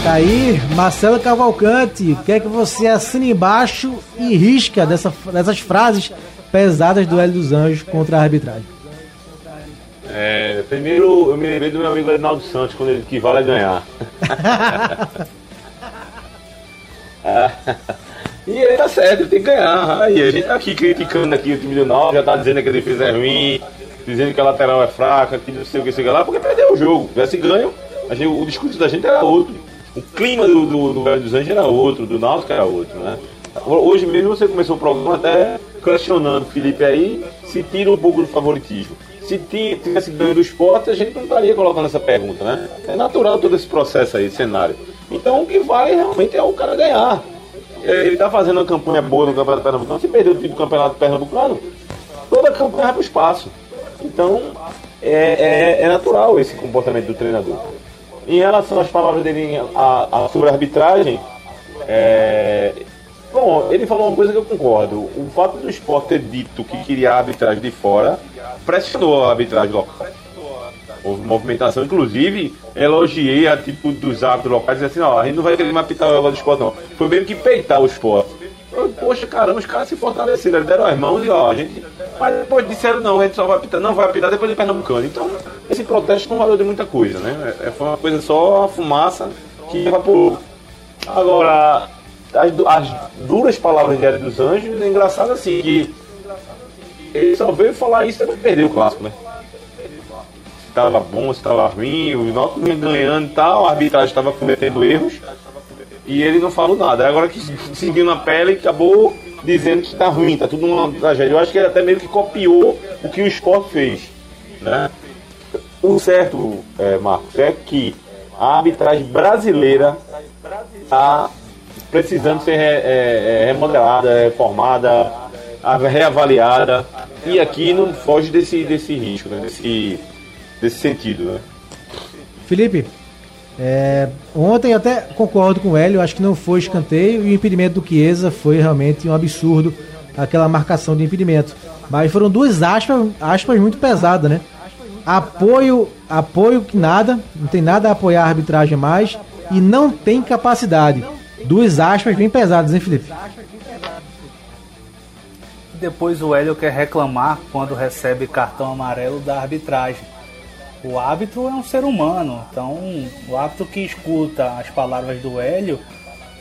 Tá aí, Marcelo Cavalcante, quer que você assine embaixo e risca dessa, dessas frases pesadas do Hélio dos Anjos contra a arbitragem. É, primeiro eu me lembrei do meu amigo Reinaldo Santos quando ele que vale ganhar. e ele tá certo, ele tem que ganhar. E a gente tá aqui criticando aqui o time do já tá dizendo que a defesa é ruim, dizendo que a lateral é fraca, que não sei o que, sei lá, porque perdeu o jogo. Se tivesse ganho, gente, o discurso da gente era outro. O clima do, do, do Velho dos Anjos era outro, do Náutico era outro, né? Hoje mesmo você começou o programa até questionando o Felipe aí, se tira um pouco do favoritismo. Se tivesse ganho do esporte, a gente não estaria colocando essa pergunta, né? É natural todo esse processo aí, cenário. Então o que vale realmente é o cara ganhar. É, ele está fazendo uma campanha boa no Campeonato Pernambucano. Se perder o time do Campeonato Pernambucano, toda a campanha vai para o espaço. Então, é, é, é, natural esse comportamento do treinador. Em relação às palavras dele a, a, sobre a arbitragem, é, bom, ele falou uma coisa que eu concordo. O fato do esporte ter dito que queria a arbitragem de fora pressionou a arbitragem local. Houve movimentação, inclusive elogiei a tipo dos árbitros locais e assim, ó, a gente não vai querer mais apitar o do esporte, não. Foi mesmo que peitar o esporte. Poxa, caramba, os caras se fortaleceram, eles deram as mãos e ó, a gente. Mas depois disseram, não, a gente só vai apitar, não vai apitar depois de Pernambucano. Então, esse protesto não valeu de muita coisa, né? É, foi uma coisa só a fumaça que evaporou. Agora, as, as duras palavras de Hélio dos Anjos, é engraçado assim, que ele só veio falar isso depois de perder o clássico, né? estava bom, se estava ruim, o Náutico vinha ganhando e tal, a arbitragem estava cometendo erros e ele não falou nada. Agora que seguiu na pele, acabou dizendo que está ruim, está tudo uma tragédia. Eu acho que ele até meio que copiou o que o esporte fez. Né? O certo, é, Marcos, é que a arbitragem brasileira está precisando ser é, é, remodelada, reformada, reavaliada. E aqui não foge desse, desse risco, né? desse, desse sentido. Né? Felipe, é, ontem até concordo com o Hélio, acho que não foi escanteio e o impedimento do Chiesa foi realmente um absurdo, aquela marcação de impedimento. Mas foram duas aspas, aspas muito pesadas, né? Apoio, apoio que nada, não tem nada a apoiar a arbitragem mais e não tem capacidade. Duas aspas bem pesadas, hein, Felipe? Depois o Hélio quer reclamar quando recebe cartão amarelo da arbitragem. O árbitro é um ser humano, então o árbitro que escuta as palavras do Hélio,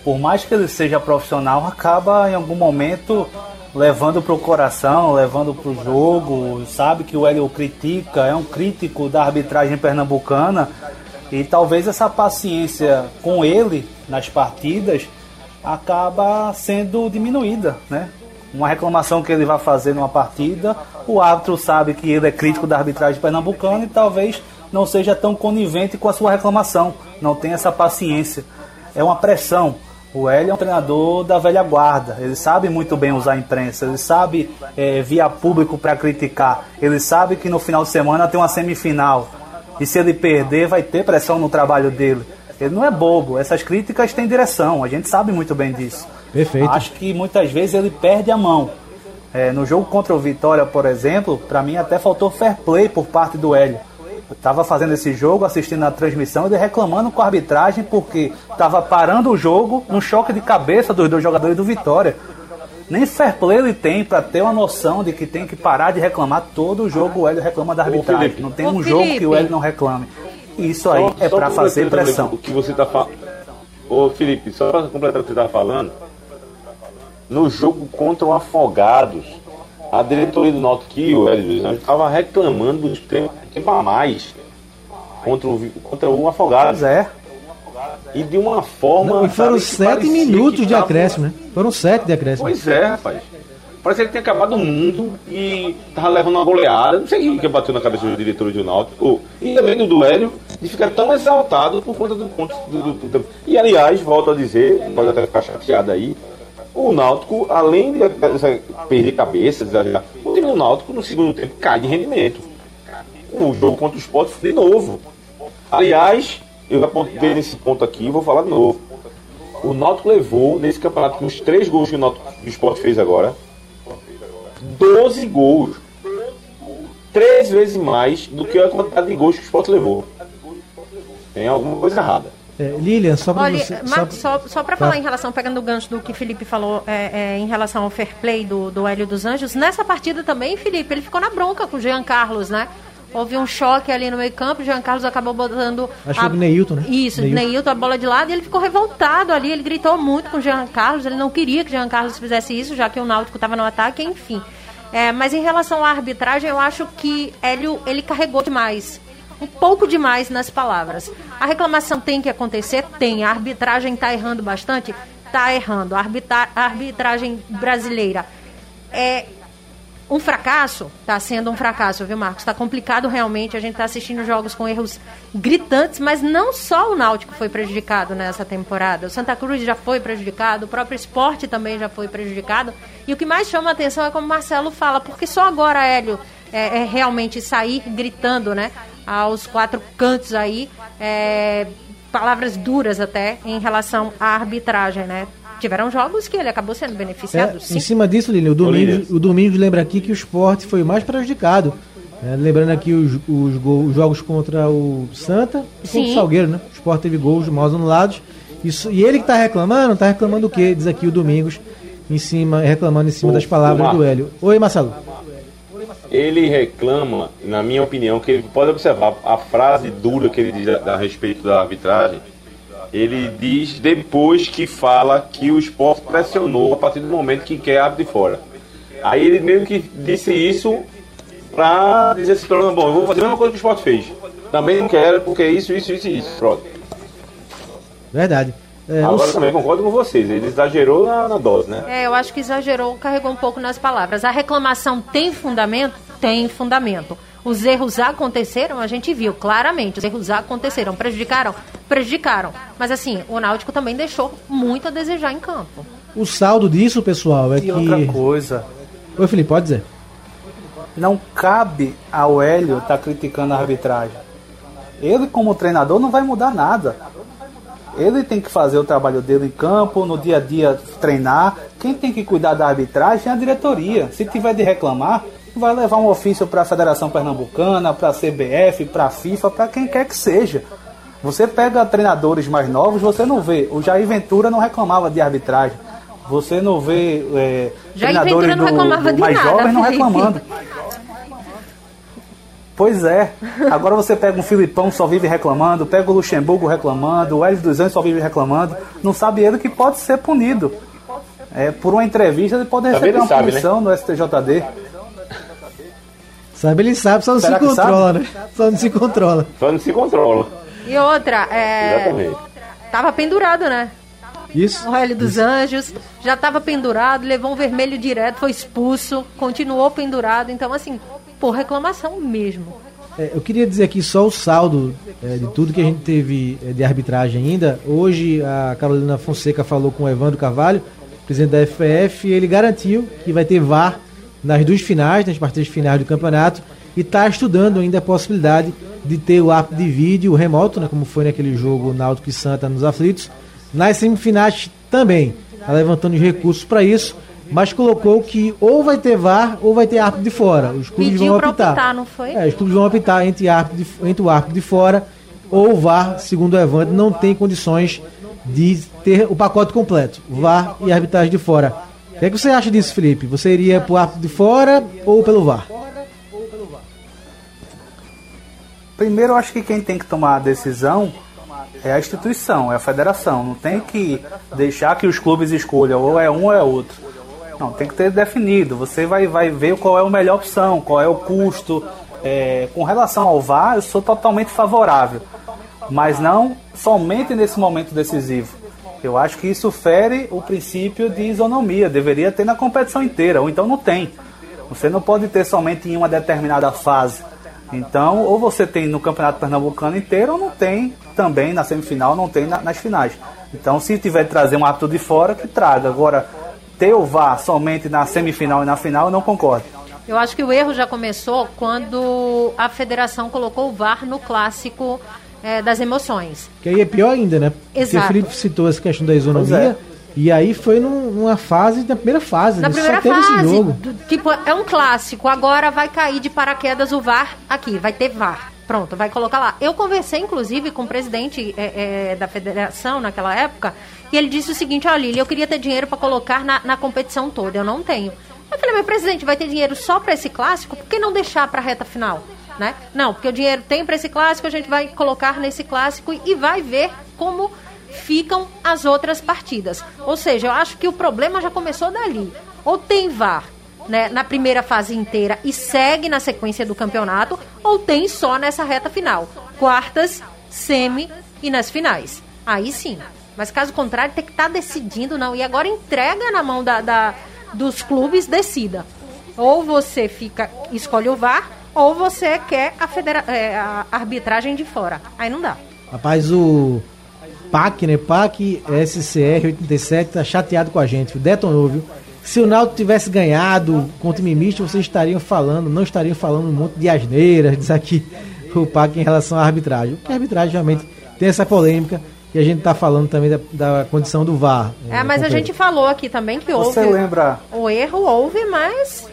por mais que ele seja profissional, acaba em algum momento levando para o coração, levando para o jogo. Sabe que o Hélio critica, é um crítico da arbitragem pernambucana e talvez essa paciência com ele nas partidas acaba sendo diminuída, né? Uma reclamação que ele vai fazer numa partida, o árbitro sabe que ele é crítico da arbitragem pernambucana e talvez não seja tão conivente com a sua reclamação, não tem essa paciência. É uma pressão. O Hélio é um treinador da velha guarda, ele sabe muito bem usar a imprensa, ele sabe é, via público para criticar, ele sabe que no final de semana tem uma semifinal e se ele perder vai ter pressão no trabalho dele. Ele não é bobo, essas críticas têm direção, a gente sabe muito bem disso. Perfeito. Acho que muitas vezes ele perde a mão. É, no jogo contra o Vitória, por exemplo, para mim até faltou fair play por parte do Hélio. Eu tava fazendo esse jogo, assistindo a transmissão, ele reclamando com a arbitragem porque tava parando o jogo no choque de cabeça dos dois jogadores do Vitória. Nem fair play ele tem para ter uma noção de que tem que parar de reclamar todo o jogo. O Hélio reclama da arbitragem. Não tem um jogo que o Hélio não reclame. Isso aí só, é para fazer pressão. O que você tá falando. Ô Felipe, só para completar o que você tá falando, no jogo contra o Afogados, a diretoria do Náutico e o estava reclamando de tempo, tempo a mais contra o, contra o Afogados. é. E de uma forma. Não, e foram sete minutos de acréscimo, né? Foram sete de acréscimo. Pois é, rapaz. Parece que ele tinha acabado o mundo e tava levando uma goleada. Não sei o que bateu na cabeça do diretor do Náutico. E também do Duélio de ficar tão exaltado por conta do ponto. Do, do, do, e aliás, volto a dizer, pode até ficar chateado aí. O Náutico, além de perder cabeça, o time do Náutico no segundo tempo cai de rendimento. O jogo contra o Sport de novo. Aliás, eu apontei nesse ponto aqui e vou falar de novo. O Náutico levou nesse campeonato com os três gols que o, Náutico, o Sport fez agora 12 gols. Três vezes mais do que a quantidade de gols que o Sport levou. Tem alguma coisa errada. É, Lilian, só para Olha, você. Marcos, só... só, só para falar em relação, pegando o gancho do que Felipe falou é, é, em relação ao fair play do, do Hélio dos Anjos, nessa partida também, Felipe, ele ficou na bronca com o Jean Carlos, né? Houve um choque ali no meio campo, o Jean Carlos acabou botando. Acho a... que Neilton, né? Isso, Neilton. Neilton, a bola de lado, e ele ficou revoltado ali, ele gritou muito com o Jean Carlos, ele não queria que o Jean Carlos fizesse isso, já que o Náutico estava no ataque, enfim. É, mas em relação à arbitragem, eu acho que Hélio ele carregou demais. Um pouco demais nas palavras. A reclamação tem que acontecer? Tem. A arbitragem está errando bastante? Está errando. A, arbitra arbitragem brasileira é um fracasso? Está sendo um fracasso, viu, Marcos? Está complicado realmente. A gente está assistindo jogos com erros gritantes, mas não só o Náutico foi prejudicado nessa temporada. O Santa Cruz já foi prejudicado, o próprio esporte também já foi prejudicado. E o que mais chama a atenção é como o Marcelo fala, porque só agora, Hélio, é, é realmente sair gritando, né? Aos quatro cantos aí, é, palavras duras até em relação à arbitragem, né? Tiveram jogos que ele acabou sendo beneficiado. É, em cima disso, Lili, o Domingos, o Domingos lembra aqui que o esporte foi o mais prejudicado. É, lembrando aqui os, os, os, jogos contra o Santa e contra o Salgueiro, né? O esporte teve gols mal anulados. Isso, e ele que está reclamando, está reclamando o quê? Diz aqui o Domingos, em cima, reclamando em cima o, das palavras do Hélio. Oi, Marcelo ele reclama, na minha opinião, que ele pode observar a frase dura que ele diz a, a respeito da arbitragem. Ele diz depois que fala que o esporte pressionou a partir do momento que quer árbitro de fora. Aí ele meio que disse isso pra dizer assim, bom, eu vou fazer a mesma coisa que o esporte fez. Também não quero, porque isso, isso, isso, isso. Pronto. Verdade. É, Agora os- também concordo com vocês, ele exagerou na, na dose, né? É, eu acho que exagerou, carregou um pouco nas palavras. A reclamação tem fundamento? Tem fundamento. Os erros aconteceram, a gente viu claramente. Os erros aconteceram. Prejudicaram? Prejudicaram. Mas assim, o Náutico também deixou muito a desejar em campo. o saldo disso, pessoal, é E que. outra coisa, Oi, Felipe, pode dizer. não cabe ao Hélio estar criticando a arbitragem. Ele, como treinador, não vai mudar nada. Ele tem que fazer o trabalho dele em campo, no dia a dia treinar. Quem tem que cuidar da arbitragem é a diretoria. Se tiver de reclamar, vai levar um ofício para a Federação Pernambucana, para a CBF, para a FIFA, para quem quer que seja. Você pega treinadores mais novos, você não vê. O Jair Ventura não reclamava de arbitragem. Você não vê é, treinadores do- do mais nada, jovens não reclamando. Pois é. Agora você pega um Filipão só vive reclamando, pega o Luxemburgo reclamando, o Hélio dos Anjos só vive reclamando. Não sabe ele que pode ser punido. É, por uma entrevista ele pode receber ele uma sabe, punição no STJD. Sabe, ele sabe, só não Será se controla, né? Só não se controla. Só não se controla. E outra, é. Exatamente. Tava pendurado, né? Isso. O Hélio dos Anjos já estava pendurado, levou um vermelho direto, foi expulso, continuou pendurado. Então, assim, por reclamação mesmo. É, eu queria dizer aqui só o saldo é, de tudo que a gente teve é, de arbitragem ainda. Hoje a Carolina Fonseca falou com o Evandro Carvalho, presidente da FPF, e ele garantiu que vai ter VAR nas duas finais, nas partidas finais do campeonato, e está estudando ainda a possibilidade de ter o árbitro de vídeo remoto, né, como foi naquele jogo Náutico e Santa nos aflitos. Nas semifinais também, está levantando os recursos para isso, mas colocou que ou vai ter VAR ou vai ter árbitro de fora. Os clubes Pediu vão optar. optar, não foi? É, os clubes vão optar entre, árbitro de- entre o árbitro de fora ou o VAR, segundo o Evandro, não tem condições de ter o pacote completo, VAR e arbitragem de fora. O que, é que você acha disso, Felipe? Você iria pro árbitro de fora ou pelo VAR? Primeiro, eu acho que quem tem que tomar a decisão é a instituição, é a federação. Não tem que deixar que os clubes escolham ou é um ou é outro. Não, tem que ter definido. Você vai, vai ver qual é a melhor opção, qual é o custo. É, com relação ao VAR, eu sou totalmente favorável. Mas não somente nesse momento decisivo. Eu acho que isso fere o princípio de isonomia. Deveria ter na competição inteira, ou então não tem. Você não pode ter somente em uma determinada fase. Então, ou você tem no Campeonato Pernambucano inteiro, ou não tem também na semifinal, não tem na- nas finais. Então, se tiver de trazer um árbitro de fora, que traga. Agora, ter o VAR somente na semifinal e na final, eu não concordo. Eu acho que o erro já começou quando a federação colocou o VAR no clássico é, das emoções. Que aí é pior ainda, né? Porque Exato. o Felipe citou essa questão da isonomia. é. E aí foi num- numa fase, na primeira fase, Na né? primeira Só teve esse fase, jogo. do- tipo, é um clássico. Agora vai cair de paraquedas o VAR aqui, vai ter VAR. Pronto, vai colocar lá. Eu conversei, inclusive, com o presidente é, é, da federação naquela época, e ele disse o seguinte: olha, Lili, eu queria ter dinheiro para colocar na, na competição toda, eu não tenho. Eu falei, mas presidente, vai ter dinheiro só para esse clássico? Por que não deixar para a reta final? Né? Não, porque o dinheiro tem para esse clássico, a gente vai colocar nesse clássico e vai ver como ficam as outras partidas. Ou seja, eu acho que o problema já começou dali. Ou tem VAR né, na primeira fase inteira e segue na sequência do campeonato, ou tem só nessa reta final. Quartas, semi e nas finais. Aí sim. Mas caso contrário, tem que estar decidindo, não. E agora entrega na mão da, da- dos clubes, decida. Ou você fica, escolhe o VAR, ou você quer a, federa é, a arbitragem de fora. Aí não dá. Rapaz, o PAC, né? PAC SCR 87 tá chateado com a gente, detonou, viu? Se o Náutico tivesse ganhado com o time misto, vocês estariam falando, não estariam falando um monte de asneiras, diz aqui o PAC em relação à arbitragem. Porque a arbitragem realmente tem essa polêmica e a gente tá falando também da, da condição do VAR. É, mas a gente falou aqui também que houve. Você lembra O erro houve, mas.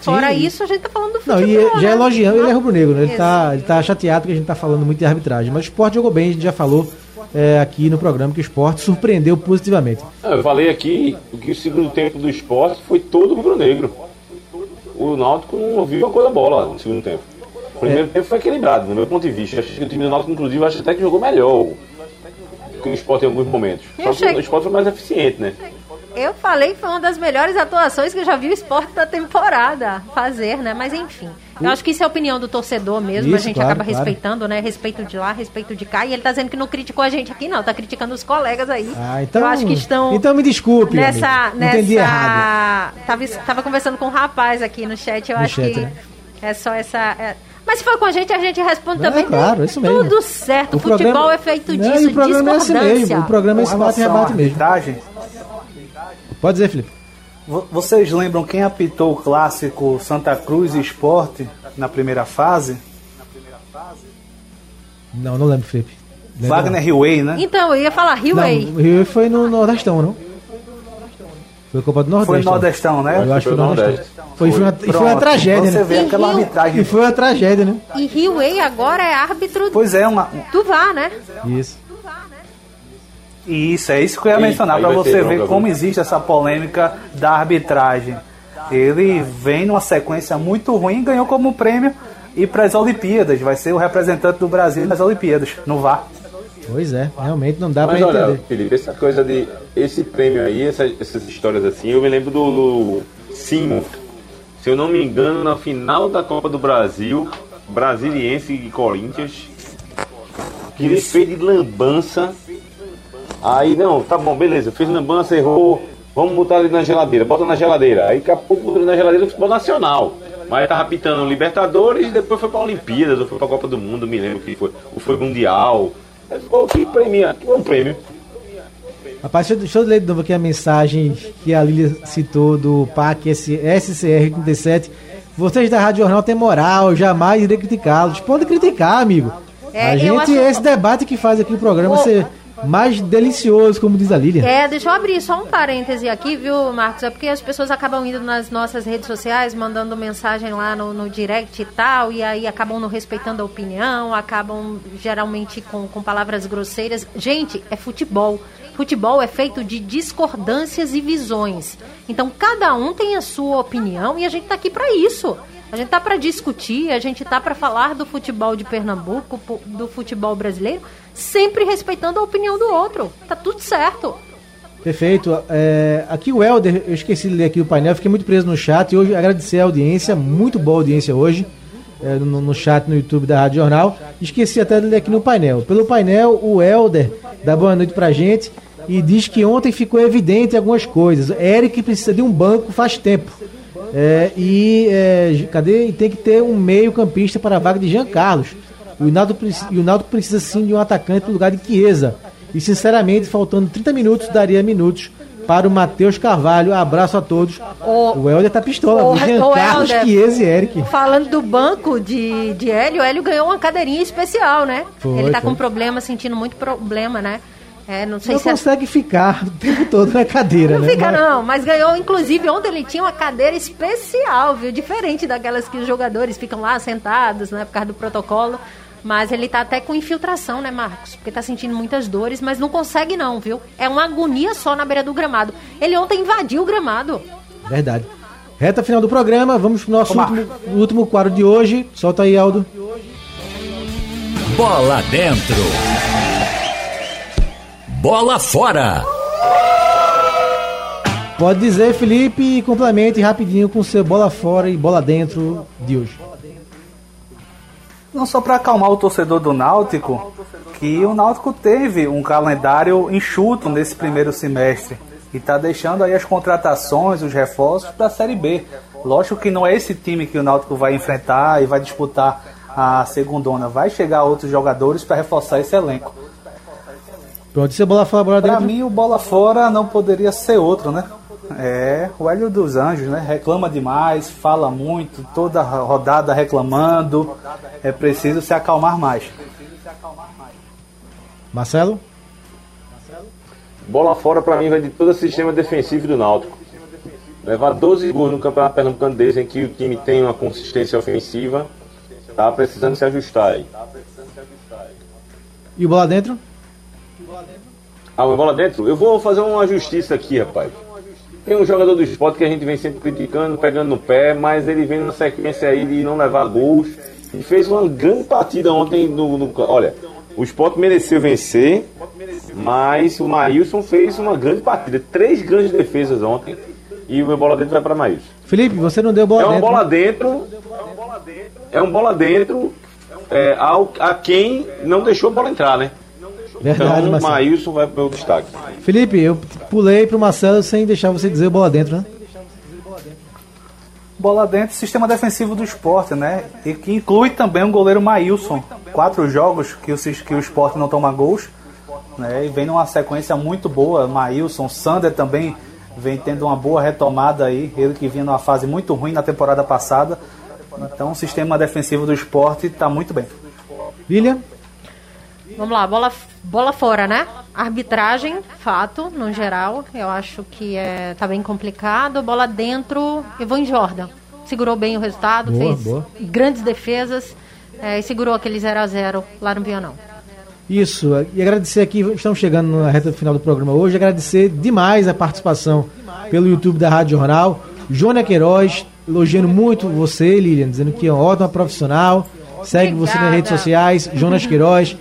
Fora Sim. isso, a gente tá falando do Não, futebol. e já né? elogiando, ele é rubro-negro, né? Ele tá, ele tá chateado que a gente tá falando muito de arbitragem. Mas o esporte jogou bem, a gente já falou é, aqui no programa que o esporte surpreendeu positivamente. Ah, Eu falei aqui que o segundo tempo do esporte foi todo rubro-negro. O Náutico não viu uma coisa bola no segundo tempo. O primeiro tempo foi equilibrado, no meu ponto de vista. Acho que o time do Náutico, inclusive, acho até que jogou melhor que o esporte em alguns momentos. Só que o esporte foi mais eficiente, né? Eu falei que foi uma das melhores atuações que eu já vi o esporte da temporada fazer, né? Mas enfim. Eu acho que isso é a opinião do torcedor mesmo, Isso, a gente claro, acaba claro. respeitando, né? Respeito de lá, respeito de cá. E ele tá dizendo que não criticou a gente aqui, não. Tá criticando os colegas aí. Ah, então. Eu acho que estão. Então me desculpe. Nessa. amigo. nessa Entendi errado. Tava, tava conversando com um rapaz aqui no chat. Eu No acho chat, que né? é só essa. é- Mas se for com a gente, a gente responde É, também. claro, isso mesmo. Tudo certo. O, futebol programa- é feito Não, disso, e o programa é assim discordância. mesmo. O programa é esse bate e rebate mesmo. Pode dizer, Felipe. vo- vocês lembram quem apitou o clássico Santa Cruz e Esporte na primeira fase? Não, não lembro, Felipe. Lembra Wagner Hillway, né? Então, eu ia falar o Rio foi no Nordestão, não? Foi Copa do Nordeste. Foi. Nordestão, né? Eu acho que foi no Foi. Foi, foi uma, e foi uma tragédia, Você né? vê aquela Rio- arbitragem. E foi uma tragédia, né? E Highway agora é árbitro Pois é, uma, do VAR, né? Isso. E Isso, é isso que eu ia mencionar para você ver como existe essa polêmica da arbitragem. Ele vem numa sequência muito ruim e ganhou como prêmio e para as Olimpíadas. Vai ser o representante do Brasil nas Olimpíadas, no VAR. Pois é, realmente não dá Mas pra olha, entender. Felipe, essa coisa de. Esse prêmio aí, essa- essas histórias assim, eu me lembro do, do Simon. Se eu não me engano, na final da Copa do Brasil, Brasiliense e Corinthians, que ele fez de lambança. Aí, não, tá bom, beleza, fez lambança, errou, vamos botar ele na geladeira, bota na geladeira. Aí daqui a pouco botou na geladeira do futebol nacional. Mas tava pitando Libertadores e depois foi pra Olimpíadas, ou foi pra Copa do Mundo, me lembro que foi. Ou foi Mundial. Aí ficou, que prêmio, que bom prêmio. Rapaz, deixa eu, deixa eu ler de novo aqui a mensagem que a Lília citou do PAC SCR 37. Vocês da Rádio Jornal têm moral, jamais irei criticá-los. Pode criticar, amigo. É, a gente, acho- esse debate que faz aqui o programa ser mais delicioso, como diz a Lília. É, deixa eu abrir só um parêntese aqui, viu, Marcos? É porque as pessoas acabam indo nas nossas redes sociais, mandando mensagem lá no, no direct e tal, e aí acabam não respeitando a opinião, acabam geralmente com, com palavras grosseiras. Gente, é futebol. Futebol é feito de discordâncias e visões. Então cada um tem a sua opinião e a gente tá aqui para isso. A gente tá para discutir, a gente tá para falar do futebol de Pernambuco, do futebol brasileiro, sempre respeitando a opinião do outro. Tá tudo certo. Perfeito. É, aqui o Helder, eu esqueci de ler aqui o painel, fiquei muito preso no chat. E hoje agradecer a audiência, muito boa audiência hoje, é, no, no chat no YouTube da Rádio Jornal. Esqueci até de ler aqui no painel. Pelo painel, o Helder dá boa noite pra gente e diz que ontem ficou evidente algumas coisas. Eric precisa de um banco faz tempo. É, e é, cadê? E tem que ter um meio-campista para a vaga de Jean Carlos. E o preci- e o Náutico precisa sim de um atacante no lugar de Chiesa. E sinceramente, faltando 30 minutos, daria minutos para o Matheus Carvalho. Abraço a todos. Ô, o Helder tá pistola. ô, Jean ô, Carlos, Helder. Chiesa e Eric. Falando do banco de, de Hélio, o Hélio ganhou uma cadeirinha especial, né? Foi, Ele tá foi. com problema, sentindo muito problema, né? É, não sei Não se é consegue ficar o tempo todo na cadeira, Não né? fica Mas- não, mas ganhou, inclusive, ontem ele tinha uma cadeira especial, viu? Diferente daquelas que os jogadores ficam lá sentados, né? Por causa do protocolo. Mas ele tá até com infiltração, né, Marcos? Porque tá sentindo muitas dores, mas não consegue não, viu? É uma agonia só na beira do gramado. Ele ontem invadiu o gramado. Verdade. Reta final do programa, vamos pro nosso último, último quadro de hoje. Solta aí, Aldo. Bola dentro. Bola fora. Pode dizer, Felipe, e complemente rapidinho com seu bola fora e bola dentro de hoje. Não só para acalmar o torcedor do Náutico, que o Náutico teve um calendário enxuto nesse primeiro semestre e está deixando aí as contratações, os reforços para a Série B. Lógico que não é esse time que o Náutico vai enfrentar e vai disputar a segundona. Vai chegar outros jogadores para reforçar esse elenco. Pronto, bola fora, bola Para dentro. mim, o bola fora não poderia ser outro, né? É, o Hélio dos Anjos, né? Reclama demais, fala muito, toda rodada reclamando. É preciso se acalmar mais. Marcelo? Bola fora pra mim vai de todo o sistema defensivo do Náutico. Levar 12 gols no Campeonato Pernambucano desse em que o time tem uma consistência ofensiva, tá precisando se ajustar aí. E o bola dentro? Ah, mas bola dentro? Eu vou fazer uma justiça aqui, rapaz. Tem um jogador do esporte que a gente vem sempre criticando, pegando no pé, mas ele vem na sequência aí de não levar gols. E fez uma grande partida ontem no. no- olha, O Sport mereceu vencer, mas o Maílson fez uma grande partida. Três grandes defesas ontem. E o meu bola dentro vai para Maílson. Felipe, você não deu bola É uma dentro. bola né? dentro. É um bola dentro é, ao, a quem não deixou a bola entrar, né? Verdade, então o. Maílson vai pro destaque. Felipe, eu pulei pro Marcelo sem deixar você dizer bola dentro, né? Bola dentro, sistema defensivo do esporte, né? E que inclui também o goleiro Maílson. Quatro jogos que o, que o esporte não toma gols. Né? E vem numa sequência muito boa. Maílson, Sander também vem tendo uma boa retomada aí. Ele que vinha numa fase muito ruim na temporada passada. Então o sistema defensivo do esporte está muito bem. Lilian? Vamos lá, bola, bola fora, né? Arbitragem, fato, no geral. Eu acho que é, tá bem complicado. Bola dentro, Ivan Jordan. Segurou bem o resultado, Boa, fez boa. grandes defesas é, e segurou aquele 0 a 0 lá no Vianão. Isso, e agradecer aqui, estamos chegando na reta final do programa hoje, agradecer demais a participação pelo YouTube da Rádio Jornal. Jônia Queiroz, elogiando muito você, Lilian, dizendo que é uma ótima profissional. Segue você nas Obrigada. redes sociais, Jonas Queiroz.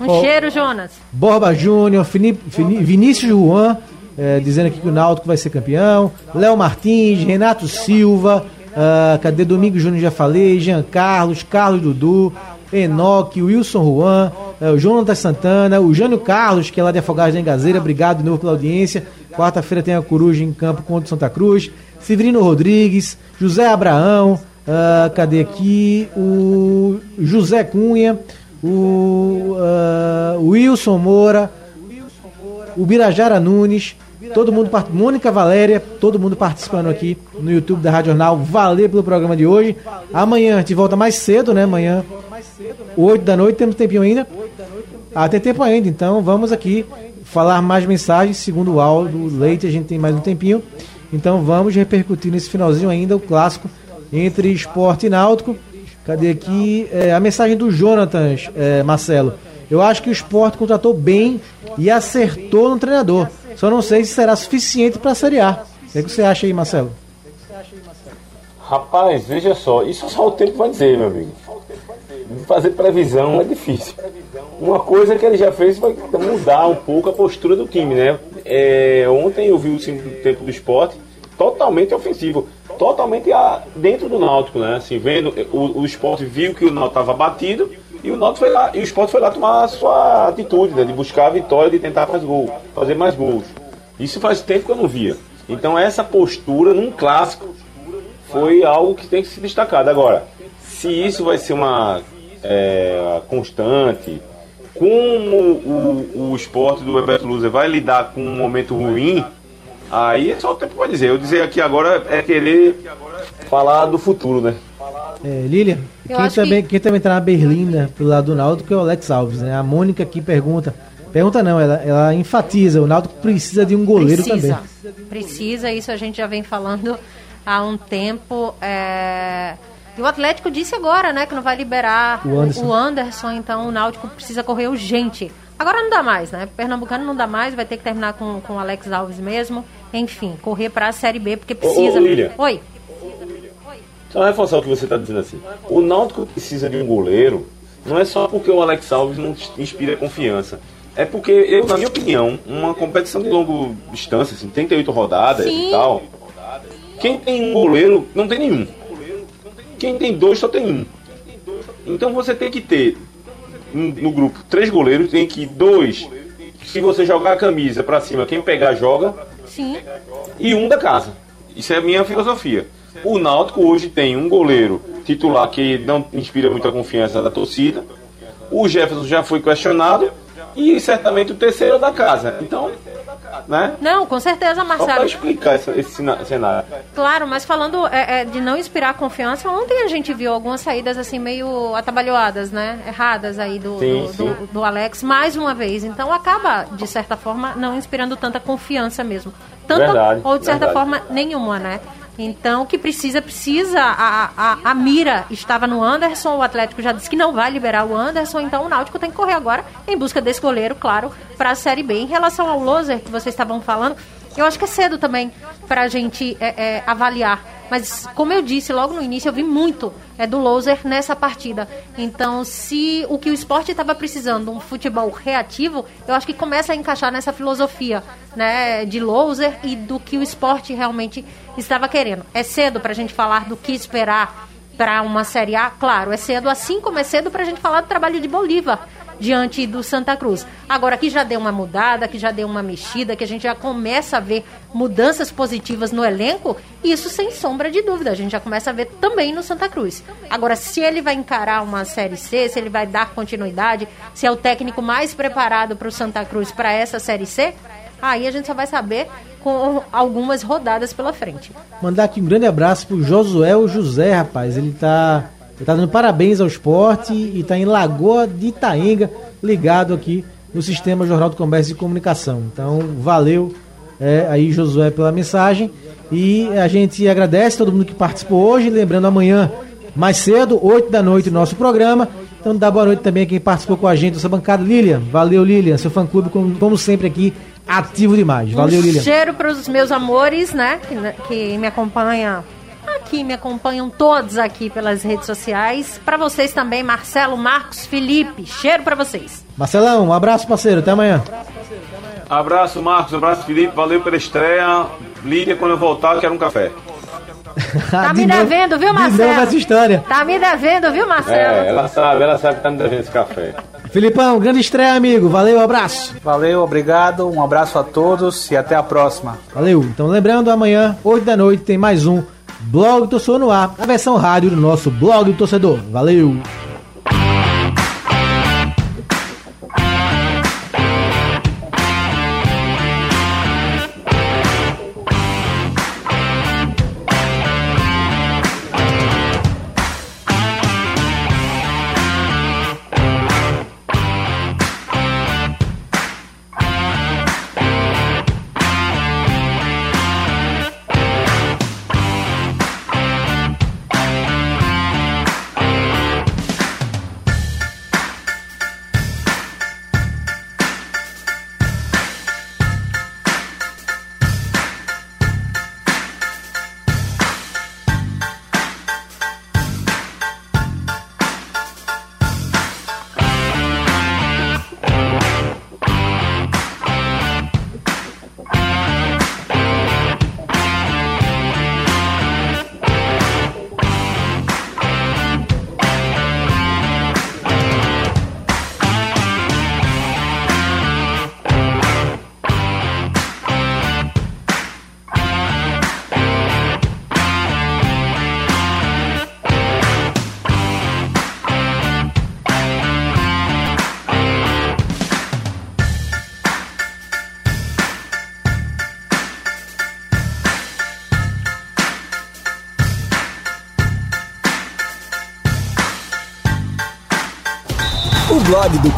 Um Ó, cheiro, Jonas. Borba Júnior, Vinícius Juan, eh, dizendo aqui que o Náutico vai ser campeão. Léo Martins, Renato Silva, ah, cadê Domingo Júnior? Já falei. Jean Carlos, Carlos Dudu, Enoque, Wilson Juan, eh, o Jonathan Santana, o Jânio Carlos, que é lá de Afogados da Engazeira. Obrigado de novo pela audiência. Quarta-feira tem a Coruja em campo contra o Santa Cruz. Severino Rodrigues, José Abraão, ah, cadê aqui? O José Cunha, o ah, Wilson Moura, o Birajara Nunes, todo mundo, Mônica Valéria, todo mundo participando aqui no YouTube da Rádio Jornal. Valeu pelo programa de hoje. Amanhã a gente volta mais cedo, né? Amanhã, 8 da noite, temos tempinho ainda? Ah, tem tempo ainda, então vamos aqui falar mais mensagens. Segundo o áudio do Leite, a gente tem mais um tempinho. Então vamos repercutir nesse finalzinho ainda o clássico entre esporte e náutico. Cadê aqui é, a mensagem do Jonathan, é, Marcelo? Eu acho que o esporte contratou bem e acertou no treinador. Só não sei se será suficiente para a Série A. O que, é que você acha aí, Marcelo? Rapaz, veja só, isso só o tempo vai dizer, meu amigo. Fazer previsão é difícil. Uma coisa que ele já fez foi mudar um pouco a postura do time, né? É, ontem eu vi o segundo tempo do esporte totalmente ofensivo, totalmente a- dentro do Náutico, né? Assim, vendo, o, o esporte viu que o Náutico estava batido e o Náutico foi lá, e o esporte foi lá tomar a sua atitude, né? De buscar a vitória, de tentar fazer gol, fazer mais gols. Isso faz tempo que eu não via. Então essa postura num clássico foi algo que tem que ser destacado. Agora, se isso vai ser uma é, constante, como o, o esporte do Roberto Luzer vai lidar com um momento ruim, aí é só o tempo vai dizer. Eu dizer aqui agora é querer falar do futuro, né? É, Lilian, quem também, que- quem também tá na berlinda pro lado do Náutico é o Alex Alves, né? A Mônica aqui pergunta. Pergunta não, ela, ela enfatiza, o Náutico precisa de um goleiro Precisa. também. Precisa, isso a gente já vem falando há um tempo. é, E o Atlético disse agora, né, que não vai liberar O Anderson. o Anderson, então o Náutico precisa correr urgente. Agora não dá mais, né? Pernambucano não dá mais, vai ter que terminar com, com o Alex Alves mesmo. Enfim, correr para a Série B, porque precisa. ô, Lilian. Oi. Só reforçar o que você está dizendo assim. O Náutico precisa de um goleiro, não é só porque o Alex Alves não inspira confiança. É porque, eu, na minha opinião, uma competição de longa distância, assim, 38 rodadas Sim. e tal, quem tem um goleiro não tem nenhum. Quem tem dois só tem um. Então você tem que ter no, no grupo três goleiros, tem que dois. Se você jogar a camisa pra cima, quem pegar joga Sim. e um da casa. Isso é a minha filosofia. O Náutico hoje tem um goleiro titular que não inspira muita confiança da torcida. O Jefferson já foi questionado e certamente o terceiro é da casa. Então, né? Não, com certeza, Só para Marcelo. explicar essa- esse cena- cenário. Claro, mas falando é, é, de não inspirar confiança, ontem a gente viu algumas saídas assim meio atabalhoadas, né? Erradas aí do, Sim, do, sim. do- do Alex, mais uma vez. Então acaba, de certa forma, não inspirando tanta confiança mesmo. Tanta Verdade, ou de certa verdade. forma nenhuma, né? Então, o que precisa, precisa. A, a, a mira estava no Anderson, o Atlético já disse que não vai liberar o Anderson, então o Náutico tem que correr agora em busca desse goleiro, claro, para a Série B. Em relação ao Loser que vocês estavam falando, eu acho que é cedo também para a gente é, é, avaliar Mas, como eu disse logo no início, eu vi muito é, do loser nessa partida. Então, se o que o esporte estava precisando, um futebol reativo, eu acho que começa a encaixar nessa filosofia né, de loser e do que o esporte realmente estava querendo. É cedo para a gente falar do que esperar para uma Série A? Claro, é cedo, assim como é cedo para a gente falar do trabalho de Bolívar diante do Santa Cruz. Agora, que já deu uma mudada, que já deu uma mexida, que a gente já começa a ver mudanças positivas no elenco, isso sem sombra de dúvida, a gente já começa a ver também no Santa Cruz. Agora, se ele vai encarar uma Série C, se ele vai dar continuidade, se é o técnico mais preparado para o Santa Cruz para essa Série C, aí a gente só vai saber com algumas rodadas pela frente. Mandar aqui um grande abraço pro Josué José, rapaz. Ele tá, ele tá dando parabéns ao esporte e tá em Lagoa de Itaenga, ligado aqui no Sistema Jornal do Comércio e Comunicação. Então, valeu é, aí, Josué, pela mensagem. E a gente agradece todo mundo que participou hoje. Lembrando, amanhã, mais cedo, 8 da noite, nosso programa. Então, dá boa noite também a quem participou com a gente dessa bancada. Lilian, valeu, Lilian. Seu fã-clube, como, como sempre, aqui ativo demais. Valeu, um Lilian. cheiro para os meus amores, né? Que, que me acompanham aqui, me acompanham todos aqui pelas redes sociais. Para vocês também, Marcelo, Marcos, Felipe. Cheiro para vocês. Marcelão, um abraço, parceiro. Até amanhã. Abraço, Marcos. Abraço, Felipe. Valeu pela estreia. Lídia, quando eu voltar, eu quero um café. Tá me devendo, viu, Marcelo? Essa história. Tá me devendo, viu, Marcelo? É, ela sabe, ela sabe que tá me devendo esse café. Filipão, grande estreia, amigo. Valeu, abraço. Valeu, obrigado. Um abraço a todos e até a próxima. Valeu. Então, lembrando, amanhã, 8 da noite, tem mais um Blog Torcedor no ar, a versão rádio do nosso Blog do Torcedor. Valeu.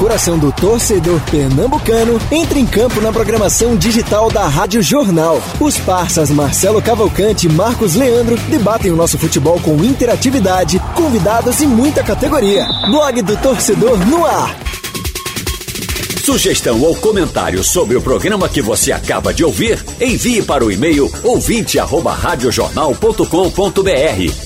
Coração do torcedor pernambucano entra em campo na programação digital da Rádio Jornal. Os parceiros Marcelo Cavalcante e Marcos Leandro debatem o nosso futebol com interatividade, convidados e muita categoria. Blog do torcedor no ar. Sugestão ou comentário sobre o programa que você acaba de ouvir, envie para o e-mail ouvinte@radiojornal.com.br